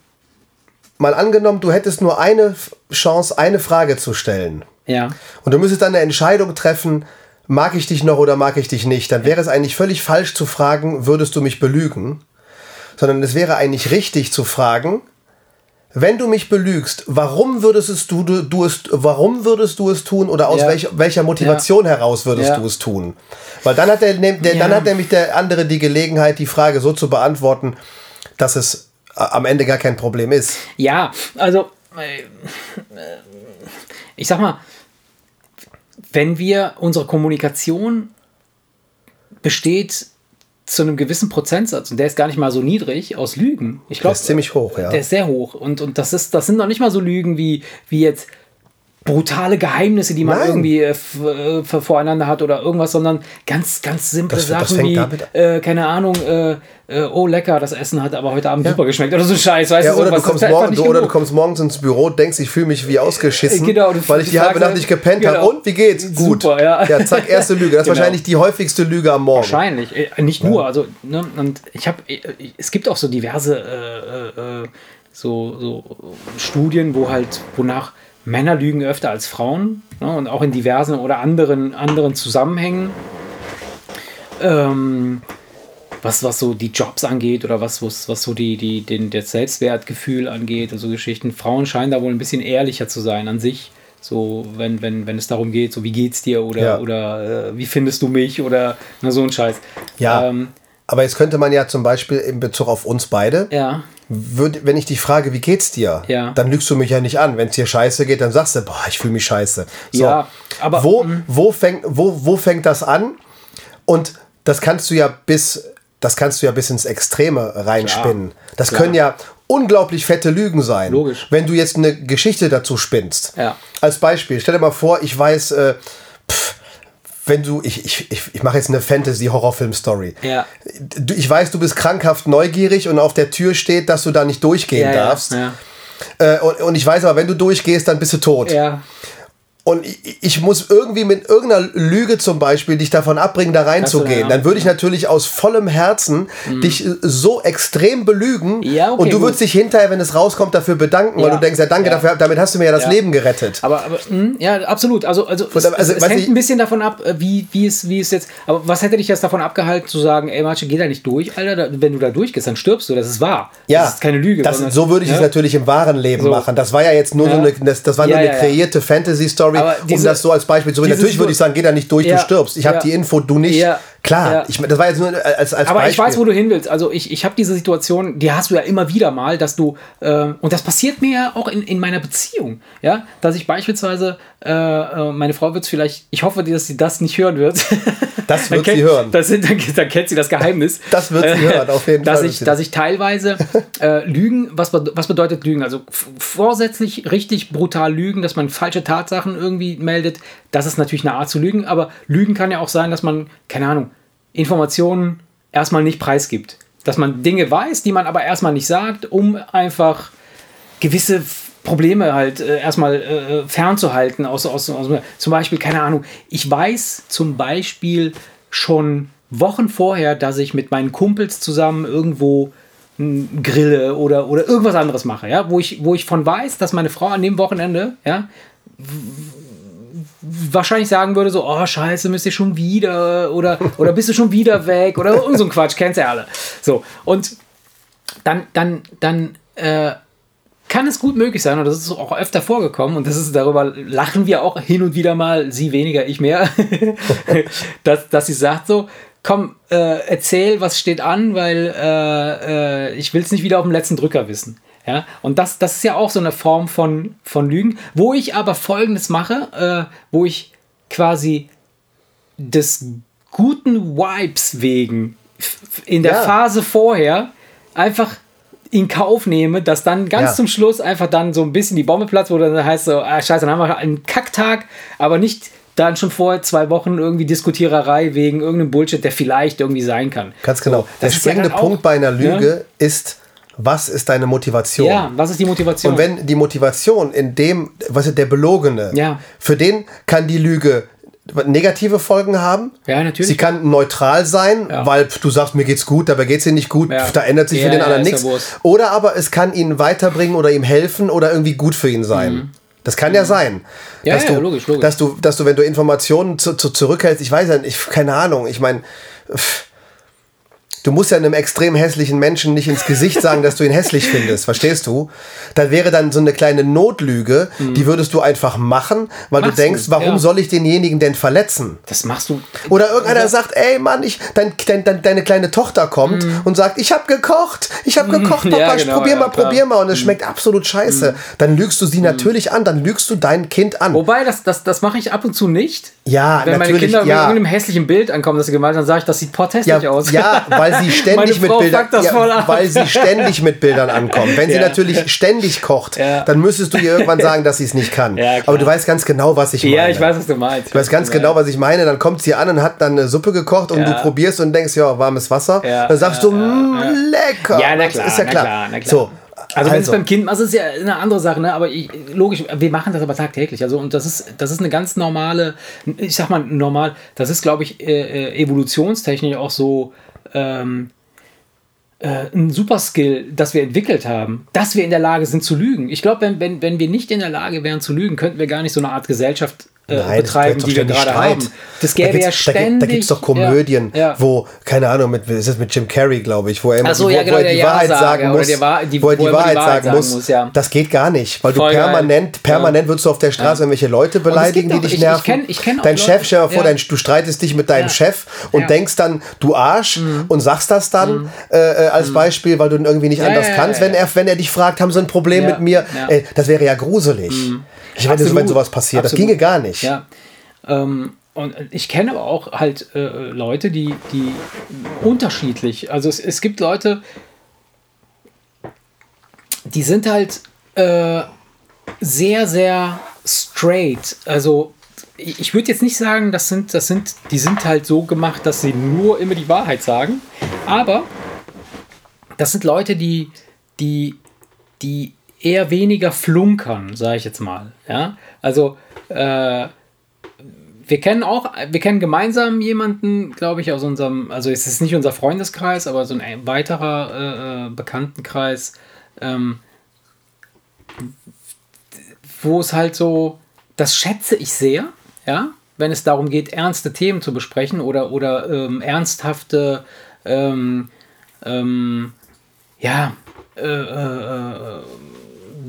Speaker 2: mal angenommen, du hättest nur eine Chance, eine Frage zu stellen.
Speaker 1: Ja.
Speaker 2: Und du müsstest dann eine Entscheidung treffen, mag ich dich noch oder mag ich dich nicht. Dann wäre es eigentlich völlig falsch zu fragen, würdest du mich belügen? Sondern es wäre eigentlich richtig zu fragen, wenn du mich belügst, warum würdest es du, du, du es, warum würdest du es tun oder aus
Speaker 1: Ja.
Speaker 2: welch, welcher Motivation heraus würdest
Speaker 1: Ja.
Speaker 2: du es tun? Weil dann hat, der, der, dann
Speaker 1: Ja.
Speaker 2: hat nämlich der andere die Gelegenheit, die Frage so zu beantworten, dass es äh, am Ende gar kein Problem ist.
Speaker 1: Ja, also äh, ich sag mal, wenn wir unsere Kommunikation besteht zu einem gewissen Prozentsatz und der ist gar nicht mal so niedrig aus Lügen. Ich glaube,
Speaker 2: ist ziemlich hoch, ja.
Speaker 1: Der ist sehr hoch und, und das ist das sind noch nicht mal so Lügen wie wie jetzt brutale Geheimnisse, die man
Speaker 2: Nein.
Speaker 1: irgendwie äh, äh, vor- voreinander hat oder irgendwas, sondern ganz, ganz simple
Speaker 2: Das- das
Speaker 1: Sachen
Speaker 2: fängt
Speaker 1: wie, äh, keine Ahnung, äh, äh, oh lecker, das Essen hat aber heute Abend super geschmeckt oder so Scheiß, weißt
Speaker 2: Ja,
Speaker 1: du,
Speaker 2: oder, du
Speaker 1: das
Speaker 2: kommst
Speaker 1: ist
Speaker 2: morgen, du, oder du kommst morgens ins Büro, denkst, ich fühle mich wie ausgeschissen,
Speaker 1: Äh, genau, du-
Speaker 2: weil ich die, halbe Nacht nicht gepennt
Speaker 1: genau.
Speaker 2: habe. Und wie geht's? Gut.
Speaker 1: Super, ja.
Speaker 2: zack, erste Lüge. Das ist
Speaker 1: Genau.
Speaker 2: wahrscheinlich die häufigste Lüge am Morgen.
Speaker 1: Wahrscheinlich, nicht nur, also ne, und ich habe, es gibt auch so diverse so, so Studien, wo halt, wonach Männer lügen öfter als Frauen ne, und auch in diversen oder anderen, anderen Zusammenhängen. Ähm, was, was so die Jobs angeht oder was, was, was so die, die, den, das Selbstwertgefühl angeht und so Geschichten. Frauen scheinen da wohl ein bisschen ehrlicher zu sein an sich. So, wenn, wenn, wenn es darum geht, so wie geht's dir oder,
Speaker 2: Ja.
Speaker 1: oder äh, wie findest du mich oder na, so ein Scheiß.
Speaker 2: Ja.
Speaker 1: Ähm,
Speaker 2: Aber jetzt könnte man ja zum Beispiel in Bezug auf uns beide,
Speaker 1: ja.
Speaker 2: würd, wenn ich dich frage, wie geht's dir,
Speaker 1: Ja.
Speaker 2: dann lügst du mich ja nicht an. Wenn es dir scheiße geht, dann sagst du, boah, ich fühle mich scheiße. So.
Speaker 1: Ja, aber-
Speaker 2: wo,
Speaker 1: mhm.
Speaker 2: wo, fängt, wo, wo fängt das an? Und das kannst du ja bis, das kannst du ja bis ins Extreme reinspinnen. Das
Speaker 1: Klar.
Speaker 2: können ja unglaublich fette Lügen sein.
Speaker 1: Logisch.
Speaker 2: Wenn du jetzt eine Geschichte dazu spinnst.
Speaker 1: Ja.
Speaker 2: Als Beispiel, stell dir mal vor, ich weiß, äh, pff, wenn du, ich, ich, ich, mache jetzt eine Fantasy-Horrorfilm-Story.
Speaker 1: Ja.
Speaker 2: Ich weiß, du bist krankhaft neugierig und auf der Tür steht, dass du da nicht durchgehen
Speaker 1: Ja, ja,
Speaker 2: darfst.
Speaker 1: ja.
Speaker 2: Äh, und, und ich weiß aber, wenn du durchgehst, dann bist du tot.
Speaker 1: Ja,
Speaker 2: und ich, muss irgendwie mit irgendeiner Lüge zum Beispiel dich davon abbringen, da reinzugehen. Dann würde ich natürlich aus vollem Herzen mhm. dich äh, so extrem belügen ja, okay, und du würdest dich hinterher, wenn es rauskommt, dafür bedanken, ja. weil du denkst, ja danke ja. dafür, damit hast du mir ja das Leben gerettet.
Speaker 1: Aber, aber mh, hm, ja, absolut. Also, also, es, also es, es hängt ich, ein bisschen davon ab, äh, wie, wie, es, wie es jetzt, aber was hätte dich jetzt davon abgehalten zu sagen, ey Marce, geh da nicht durch, Alter, wenn du da durchgehst, dann stirbst du, das ist wahr.
Speaker 2: Ja. Das ist keine Lüge. Das, so würde ich es natürlich im wahren Leben so. machen. Das war ja jetzt nur so eine, das, das war nur eine kreierte Fantasy-Story, um das so als Beispiel zu Natürlich würde ich sagen, geh da nicht durch, du stirbst. Ich habe die Info, du nicht. Klar, ja. ich, das war jetzt nur als, als
Speaker 1: Aber Beispiel. ich weiß, wo du hin willst. Also ich, ich habe diese Situation, die hast du ja immer wieder mal, dass du, äh, und das passiert mir ja auch in, in meiner Beziehung, ja, dass ich beispielsweise, äh, äh meine Frau wird es vielleicht, ich hoffe, dass sie das nicht hören wird.
Speaker 2: Das wird kennt, sie hören.
Speaker 1: Das, dann, dann, kennt sie das Geheimnis.
Speaker 2: Das wird sie hören, auf jeden
Speaker 1: dass
Speaker 2: Fall.
Speaker 1: Ich, dass ich teilweise äh, Lügen, was, was bedeutet Lügen? Also vorsätzlich richtig brutal lügen, dass man falsche Tatsachen irgendwie meldet, das ist natürlich eine Art zu lügen, aber Lügen kann ja auch sein, dass man, keine Ahnung, Informationen erstmal nicht preisgibt. Dass man Dinge weiß, die man aber erstmal nicht sagt, um einfach gewisse Probleme halt äh, erstmal äh, fernzuhalten. Aus, aus, aus, zum Beispiel, keine Ahnung, ich weiß zum Beispiel schon Wochen vorher, dass ich mit meinen Kumpels zusammen irgendwo grille oder, oder irgendwas anderes mache, ja, wo ich, wo ich von weiß, dass meine Frau an dem Wochenende, ja, wahrscheinlich sagen würde so, oh scheiße, müsst ihr schon wieder oder, oder bist du schon wieder weg oder irgend so ein Quatsch, kennt ihr alle. So, und dann, dann, dann äh, kann es gut möglich sein, und das ist auch öfter vorgekommen, und das ist darüber lachen wir auch hin und wieder mal, sie weniger, ich mehr, dass, dass sie sagt so, komm, äh, erzähl, was steht an, weil äh, äh ich will es nicht wieder auf dem letzten Drücker wissen. Ja, und das, das ist ja auch so eine Form von, von Lügen, wo ich aber folgendes mache, äh, wo ich quasi des guten Vibes wegen in der ja. Phase vorher einfach in Kauf nehme, dass dann ganz ja. zum Schluss einfach dann so ein bisschen die Bombe platzt, wo dann heißt so, ah, scheiße, dann haben wir einen Kacktag, aber nicht dann schon vor zwei Wochen irgendwie Diskutiererei wegen irgendeinem Bullshit, der vielleicht irgendwie sein kann.
Speaker 2: Ganz genau. So, der springende ja Punkt bei einer Lüge ja? ist, was ist deine Motivation?
Speaker 1: Ja, was ist die Motivation?
Speaker 2: Und wenn die Motivation in dem, was ist der Belogene,
Speaker 1: ja.
Speaker 2: für den kann die Lüge negative Folgen haben.
Speaker 1: Ja, natürlich.
Speaker 2: Sie kann neutral sein, ja. weil du sagst, mir geht's gut, dabei geht's dir nicht gut, ja. da ändert sich ja, für den anderen nichts. Oder aber es kann ihn weiterbringen oder ihm helfen oder irgendwie gut für ihn sein. Mhm. Das kann ja mhm. sein.
Speaker 1: Ja,
Speaker 2: dass
Speaker 1: ja,
Speaker 2: du,
Speaker 1: logisch, logisch.
Speaker 2: Dass du, dass du, wenn du Informationen zu, zu zurückhältst, ich weiß ja nicht, keine Ahnung, ich meine, Du musst ja einem extrem hässlichen Menschen nicht ins Gesicht sagen, dass du ihn hässlich findest, verstehst du? Da wäre dann so eine kleine Notlüge, mhm. die würdest du einfach machen, weil machst du denkst, warum ja. soll ich denjenigen denn verletzen?
Speaker 1: Das machst du.
Speaker 2: Oder irgendeiner oder? sagt, ey Mann, ich, dein, dein, dein, deine kleine Tochter kommt mhm. und sagt, ich habe gekocht, ich habe gekocht, Papa, ja, genau, probier ja, mal, klar. probier mal und es mhm. schmeckt absolut scheiße. Mhm. Dann lügst du sie mhm. natürlich an, dann lügst du dein Kind an.
Speaker 1: Wobei, das, das, das mache ich ab und zu nicht.
Speaker 2: Ja,
Speaker 1: Wenn meine Kinder mit irgendeinem hässlichen Bild ankommen, das sie gemalt haben, dann sage ich, das sieht porträtlich aus.
Speaker 2: Ja, weil sie ständig mit Bildern, ja, weil sie ständig mit Bildern ankommt. Wenn sie ja. natürlich ständig kocht, ja. dann müsstest du ihr irgendwann sagen, dass sie es nicht kann. Aber du weißt ganz genau, was ich meine.
Speaker 1: Ja, ich weiß, was du meinst.
Speaker 2: Du weißt ganz genau, was ich meine. Dann kommt sie an und hat dann eine Suppe gekocht und du probierst und denkst, ja, warmes Wasser. Dann sagst du, mmm, lecker.
Speaker 1: Ja, na klar. Das ist ja klar. Na klar, na klar. So, also, wenn es also. beim Kind, also ist ja eine andere Sache, ne? aber ich, logisch, wir machen das aber tagtäglich. Also und das ist, das ist eine ganz normale, ich sag mal normal, das ist, glaube ich, äh, äh evolutionstechnisch auch so ähm, äh, ein Superskill, das wir entwickelt haben, dass wir in der Lage sind zu lügen. Ich glaube, wenn, wenn, wenn wir nicht in der Lage wären zu lügen, könnten wir gar nicht so eine Art Gesellschaft äh, Nein, betreiben, die wir gerade haben. Das gäbe da ja ständig.
Speaker 2: Da gibt es doch Komödien, ja, ja. wo, keine Ahnung, mit, ist das mit Jim Carrey, glaube ich, wo er,
Speaker 1: so,
Speaker 2: die,
Speaker 1: ja, genau,
Speaker 2: wo er die Wahrheit sagen muss, die, wo er die, Wahrheit, sagen, muss. muss. Das geht gar nicht, weil Voll du permanent, geil. permanent würdest du auf der Straße irgendwelche Leute beleidigen, die dich ich, nerven. Ich kenn, ich kenn dein Chef, stell dir vor, dein, du streitest dich mit deinem Chef und denkst dann, du Arsch mhm. und sagst das dann mhm. äh, äh als mhm. Beispiel, weil du irgendwie nicht anders kannst, wenn er, wenn er dich fragt, haben sie ein Problem mit mir. Das wäre ja gruselig. Ich meine, wenn sowas passiert, das ginge gar nicht.
Speaker 1: Ja. Ähm, und ich kenne aber auch halt äh, Leute, die, die unterschiedlich, also es, es gibt Leute, die sind halt äh, sehr, sehr straight. Also ich würde jetzt nicht sagen, das sind, das sind, die sind halt so gemacht, dass sie nur immer die Wahrheit sagen. Aber das sind Leute, die, die, die eher weniger flunkern, sage ich jetzt mal. Ja, also äh, wir kennen auch, wir kennen gemeinsam jemanden, glaube ich, aus unserem, also es ist nicht unser Freundeskreis, aber so ein weiterer äh, äh Bekanntenkreis, ähm, wo es halt so, das schätze ich sehr, ja, wenn es darum geht, ernste Themen zu besprechen oder, oder ähm, ernsthafte, ähm, ähm, ja, äh, äh, äh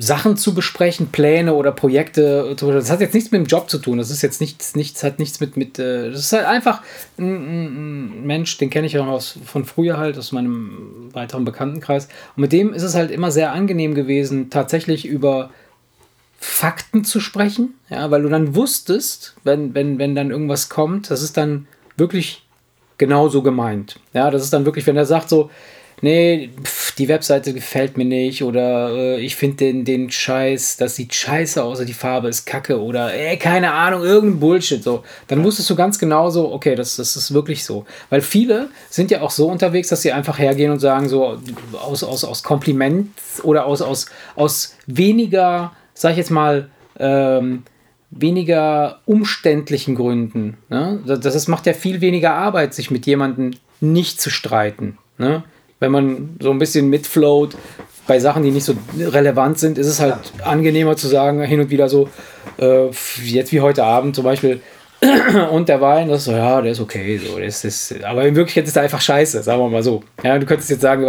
Speaker 1: Sachen zu besprechen, Pläne oder Projekte. Das hat jetzt nichts mit dem Job zu tun. Das ist jetzt nichts, nichts hat nichts mit, mit äh, das ist halt einfach ein, Mensch, den kenne ich auch aus, von früher halt, aus meinem weiteren Bekanntenkreis. Und mit dem ist es halt immer sehr angenehm gewesen, tatsächlich über Fakten zu sprechen, ja, weil du dann wusstest, wenn, wenn, wenn dann irgendwas kommt, das ist dann wirklich genauso gemeint. Ja, das ist dann wirklich, wenn er sagt so, nee, pf, die Webseite gefällt mir nicht oder äh, ich finde den, den Scheiß, das sieht scheiße aus, die Farbe ist kacke oder ey, keine Ahnung, irgendein Bullshit so. Dann wusstest du ganz genau so, okay, das, das ist wirklich so. Weil viele sind ja auch so unterwegs, dass sie einfach hergehen und sagen so aus, aus, aus Kompliment oder aus, aus, aus weniger, sag ich jetzt mal, ähm, weniger umständlichen Gründen. Ne? Das, das macht ja viel weniger Arbeit, sich mit jemandem nicht zu streiten. Ne? Wenn man so ein bisschen mitfloat bei Sachen, die nicht so relevant sind, ist es halt ja. angenehmer zu sagen, hin und wieder so, äh, jetzt wie heute Abend zum Beispiel, und der Wein, das ist so, ja, der ist okay, so, das ist, aber in Wirklichkeit ist er einfach scheiße, sagen wir mal so. Ja, du könntest jetzt sagen,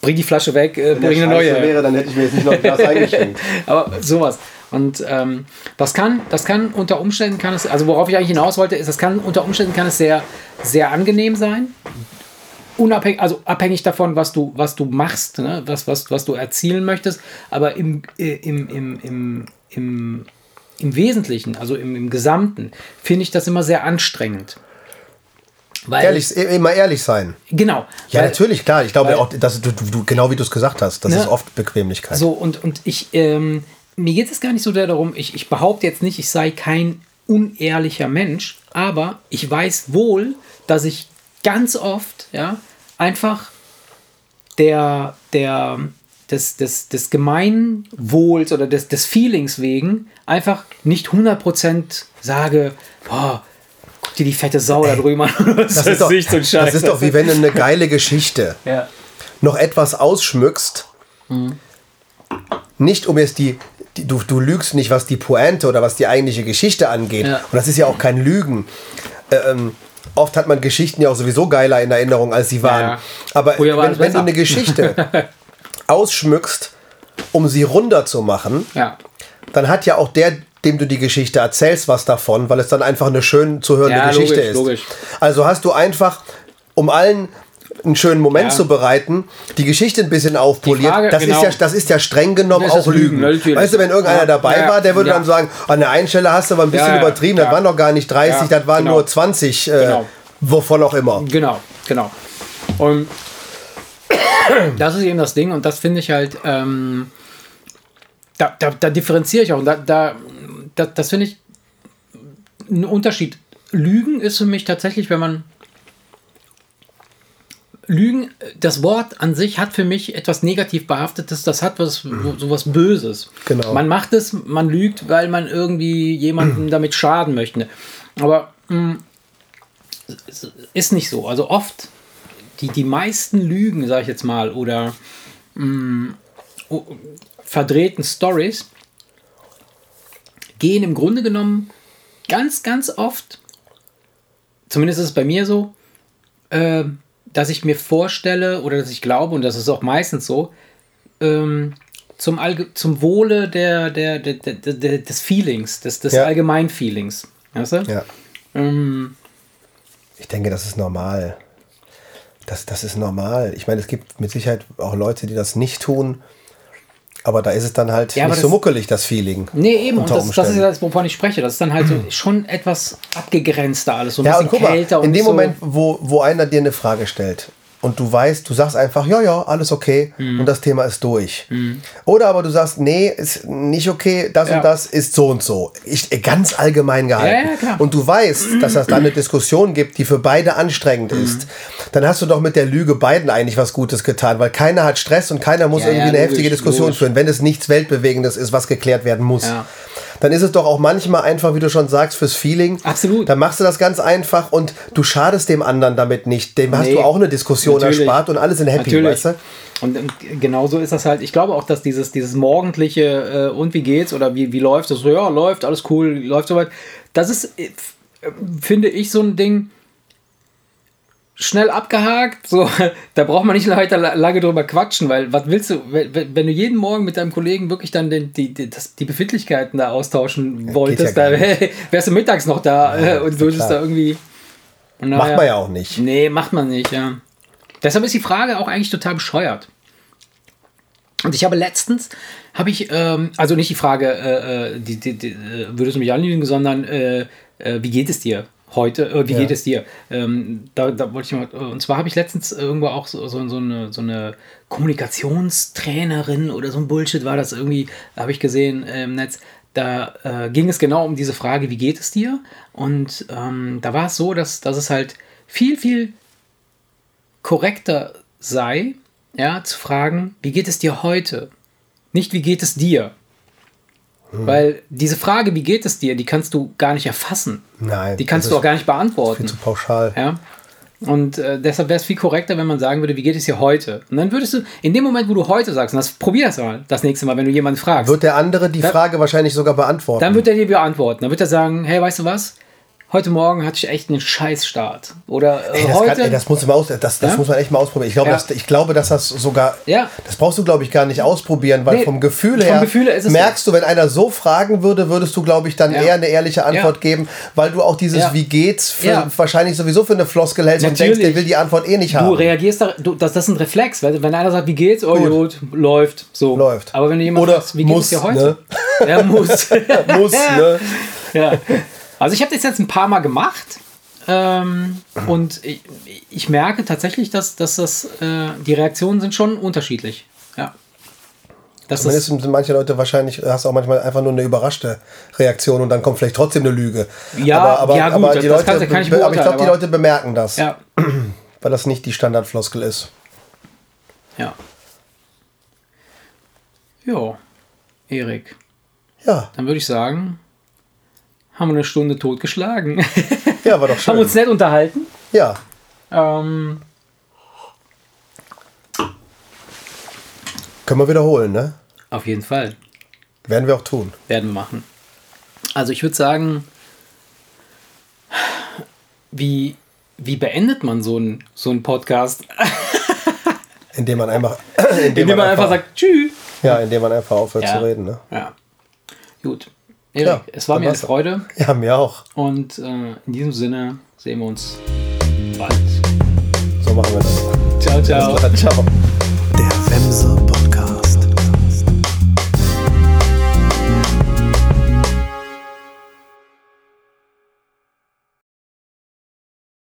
Speaker 1: bring die Flasche weg, äh, bring eine neue.
Speaker 2: wäre, dann hätte ich mir jetzt nicht noch das eingeschenkt.
Speaker 1: aber sowas. Und ähm, das kann, das kann unter Umständen kann es, also worauf ich eigentlich hinaus wollte, ist, das kann unter Umständen kann es sehr, sehr angenehm sein unabhängig, also abhängig davon, was du, was du machst, ne? was, was, was du erzielen möchtest, aber im, äh, im, im, im, im, im Wesentlichen, also im, im Gesamten, finde ich das immer sehr anstrengend.
Speaker 2: Weil, ehrlich, immer ehrlich sein.
Speaker 1: Genau.
Speaker 2: Ja, weil, natürlich, klar. Ich glaube weil, auch, dass du, du, genau wie du es gesagt hast, das ne, ist oft Bequemlichkeit.
Speaker 1: So, und, und ich, ähm, mir geht es gar nicht so sehr darum, ich, ich behaupte jetzt nicht, ich sei kein unehrlicher Mensch, aber ich weiß wohl, dass ich ganz oft, ja, einfach der, der, des, des, des Gemeinwohls oder des, des Feelings wegen einfach nicht 100% sage, boah, guck dir die fette Sau da drüben an.
Speaker 2: Das, das, ist doch, so das ist doch wie wenn du eine geile Geschichte
Speaker 1: ja.
Speaker 2: noch etwas ausschmückst. Mhm. Nicht um jetzt die, die, du, du lügst nicht, was die Pointe oder was die eigentliche Geschichte angeht. Ja. Und das ist ja auch kein Lügen. Ähm, oft hat man Geschichten ja auch sowieso geiler in Erinnerung, als sie waren. Ja, Aber wenn, wenn du eine Geschichte ausschmückst, um sie runder zu machen,
Speaker 1: ja.
Speaker 2: dann hat ja auch der, dem du die Geschichte erzählst, was davon, weil es dann einfach eine schön zu hörende ja, Geschichte logisch, ist. Logisch. Also hast du einfach, um allen einen schönen Moment ja. zu bereiten, die Geschichte ein bisschen aufpoliert. Frage, das, genau. ist ja, das ist ja streng genommen auch Lügen. Lügen. Weißt du, wenn irgendeiner ja. dabei war, der würde dann sagen, an der einen Stelle hast du aber ein bisschen übertrieben, das waren noch gar nicht 30, das waren genau. nur 20, äh, genau. wovon auch immer.
Speaker 1: Genau, genau. Und das ist eben das Ding und das finde ich halt, ähm, da, da, da, differenziere ich auch. Da, da, das finde ich ein Unterschied. Lügen ist für mich tatsächlich, wenn man Lügen, das Wort an sich hat für mich etwas negativ behaftetes, das hat was, mhm. sowas Böses.
Speaker 2: Genau.
Speaker 1: Man macht es, man lügt, weil man irgendwie jemandem damit schaden möchte. Aber mh, hm, ist nicht so. Also oft, die, die meisten Lügen, sage ich jetzt mal, oder mh, hm, verdrehten Stories gehen im Grunde genommen ganz, ganz oft, zumindest ist es bei mir so, äh, dass ich mir vorstelle oder dass ich glaube, und das ist auch meistens so, ähm, zum, Allge zum Wohle der, der, der, der, des Feelings, des, des ja. Allgemeinfeelings. Weißt du?
Speaker 2: Ja. Ähm, ich denke, das ist normal. Das, das ist normal. Ich meine, es gibt mit Sicherheit auch Leute, die das nicht tun. Aber da ist es dann halt ja, nicht so muckelig, das Feeling.
Speaker 1: Nee, eben. Und das, das, ist ja das, wovon ich spreche. Das ist dann halt so schon etwas abgegrenzter alles. So ein
Speaker 2: ja, bisschen und guck kälter mal, in dem so Moment, wo, wo einer dir eine Frage stellt und du weißt, du sagst einfach, ja, ja, alles okay mhm. und das Thema ist durch. Mhm. Oder aber du sagst, nee, ist nicht okay, das ja. und das ist so und so. Ich, ganz allgemein gehalten. Ja, und du weißt, dass es da eine Diskussion gibt, die für beide anstrengend mhm. ist. Dann hast du doch mit der Lüge beiden eigentlich was Gutes getan, weil keiner hat Stress und keiner muss irgendwie eine logisch, heftige Diskussion logisch. führen, wenn es nichts Weltbewegendes ist, was geklärt werden muss. Dann ist es doch auch manchmal einfach, wie du schon sagst, fürs Feeling.
Speaker 1: Absolut.
Speaker 2: Dann machst du das ganz einfach und du schadest dem anderen damit nicht. Dem hast
Speaker 1: Nee.
Speaker 2: du auch eine Diskussion
Speaker 1: Natürlich.
Speaker 2: erspart und alle sind happy,
Speaker 1: Natürlich.
Speaker 2: weißt du?
Speaker 1: Und ähm, genauso ist das halt. Ich glaube auch, dass dieses, dieses morgendliche äh, und wie geht's oder wie, wie läuft das? So, ja, läuft, alles cool, läuft soweit. Das ist, äh, äh, finde ich, so ein Ding schnell abgehakt. So, da braucht man nicht la- lange drüber quatschen, weil was willst du, wenn, du jeden Morgen mit deinem Kollegen wirklich dann den, die, die, das, die Befindlichkeiten da austauschen wolltest,
Speaker 2: ja
Speaker 1: da wärst du mittags noch da äh, und
Speaker 2: ja
Speaker 1: würdest
Speaker 2: klar.
Speaker 1: da irgendwie. Und
Speaker 2: Macht man ja auch nicht.
Speaker 1: Nee, macht man nicht, ja. Deshalb ist die Frage auch eigentlich total bescheuert. Und ich habe letztens, habe ich, ähm, also nicht die Frage, äh, äh, die, die, die, äh, würdest du mich anlügen, sondern äh, äh, wie geht es dir heute? Äh, wie
Speaker 2: Ja.
Speaker 1: geht es dir? Ähm, da, da wollte ich mal, äh, und zwar habe ich letztens irgendwo auch so, so, so, eine, so eine Kommunikationstrainerin oder so ein Bullshit war das irgendwie, habe ich gesehen äh, im Netz. Da äh, ging es genau um diese Frage, wie geht es dir? Und ähm, da war es so, dass, dass es halt viel, viel korrekter sei, ja, zu fragen, wie geht es dir heute? Nicht, wie geht es dir? Weil diese Frage, wie geht es dir, die kannst du gar nicht erfassen.
Speaker 2: Nein.
Speaker 1: Die kannst du auch gar nicht beantworten.
Speaker 2: viel zu pauschal.
Speaker 1: Ja. Und äh, deshalb wäre es viel korrekter, wenn man sagen würde, wie geht es dir heute? Und dann würdest du, in dem Moment, wo du heute sagst, und das probier das mal das nächste Mal, wenn du jemanden fragst,
Speaker 2: Wird der andere die Frage wahrscheinlich sogar beantworten.
Speaker 1: dann wird er dir beantworten. Dann wird er sagen, hey, weißt du was? Heute Morgen hatte ich echt einen Scheißstart. Oder äh,
Speaker 2: Ey, das,
Speaker 1: heute.
Speaker 2: kann, ey, das, muss man aus, das, das
Speaker 1: Ja?
Speaker 2: muss man echt mal ausprobieren. Ich glaube,
Speaker 1: Ja.
Speaker 2: dass, ich glaube, dass das sogar.
Speaker 1: Ja.
Speaker 2: Das brauchst du, glaube ich, gar nicht ausprobieren, weil
Speaker 1: Nee,
Speaker 2: vom Gefühl
Speaker 1: vom
Speaker 2: her
Speaker 1: Gefühl her
Speaker 2: merkst du, wenn einer so fragen würde, würdest du, glaube ich, dann
Speaker 1: Ja.
Speaker 2: eher eine ehrliche Antwort geben, weil du auch dieses. Wie geht's für, wahrscheinlich sowieso für eine Floskel hältst und
Speaker 1: Natürlich.
Speaker 2: denkst, der will die Antwort eh nicht
Speaker 1: Du
Speaker 2: haben.
Speaker 1: reagierst da, du, das, das ist ein Reflex, weil wenn einer sagt, wie geht's? Oh,
Speaker 2: Gut.
Speaker 1: gut, läuft, so.
Speaker 2: Läuft.
Speaker 1: Aber wenn du jemand
Speaker 2: Oder
Speaker 1: fragst, wie geht
Speaker 2: muss,
Speaker 1: dir heute? Er muss.
Speaker 2: Muss, ne?
Speaker 1: ja. Also ich habe das jetzt ein paar Mal gemacht ähm, und ich, ich merke tatsächlich, dass, dass das, äh, die Reaktionen sind schon unterschiedlich. Ja. Das
Speaker 2: Zumindest
Speaker 1: ist,
Speaker 2: sind manche Leute wahrscheinlich, hast auch manchmal einfach nur eine überraschte Reaktion und dann kommt vielleicht trotzdem eine Lüge.
Speaker 1: Ja,
Speaker 2: aber, aber,
Speaker 1: ja, gut,
Speaker 2: aber
Speaker 1: das-
Speaker 2: die
Speaker 1: das
Speaker 2: Leute,
Speaker 1: kann- kann ich
Speaker 2: be- aber ich glaube, die Leute bemerken das,
Speaker 1: ja,
Speaker 2: weil das nicht die Standardfloskel ist.
Speaker 1: ja. Jo, Erik,
Speaker 2: Ja,
Speaker 1: dann würde ich sagen, haben wir eine Stunde totgeschlagen.
Speaker 2: ja, war doch schön.
Speaker 1: haben uns nett unterhalten.
Speaker 2: Ja,
Speaker 1: Ähm,
Speaker 2: können wir wiederholen, ne?
Speaker 1: auf jeden Fall.
Speaker 2: Werden wir auch tun.
Speaker 1: werden wir machen. Also ich würde sagen, wie, wie beendet man so einen so einen Podcast?
Speaker 2: Indem man einfach,
Speaker 1: Indem man einfach sagt, tschüss.
Speaker 2: ja, indem man einfach aufhört
Speaker 1: Ja.
Speaker 2: zu reden, ne?
Speaker 1: Ja. Gut. Erik,
Speaker 2: Ja,
Speaker 1: es war mir eine. Freude
Speaker 2: Ja, mir auch.
Speaker 1: und äh, in diesem Sinne sehen wir uns bald.
Speaker 2: So machen wir das.
Speaker 1: Ciao, ciao.
Speaker 2: Ciao.
Speaker 3: Der Wemse.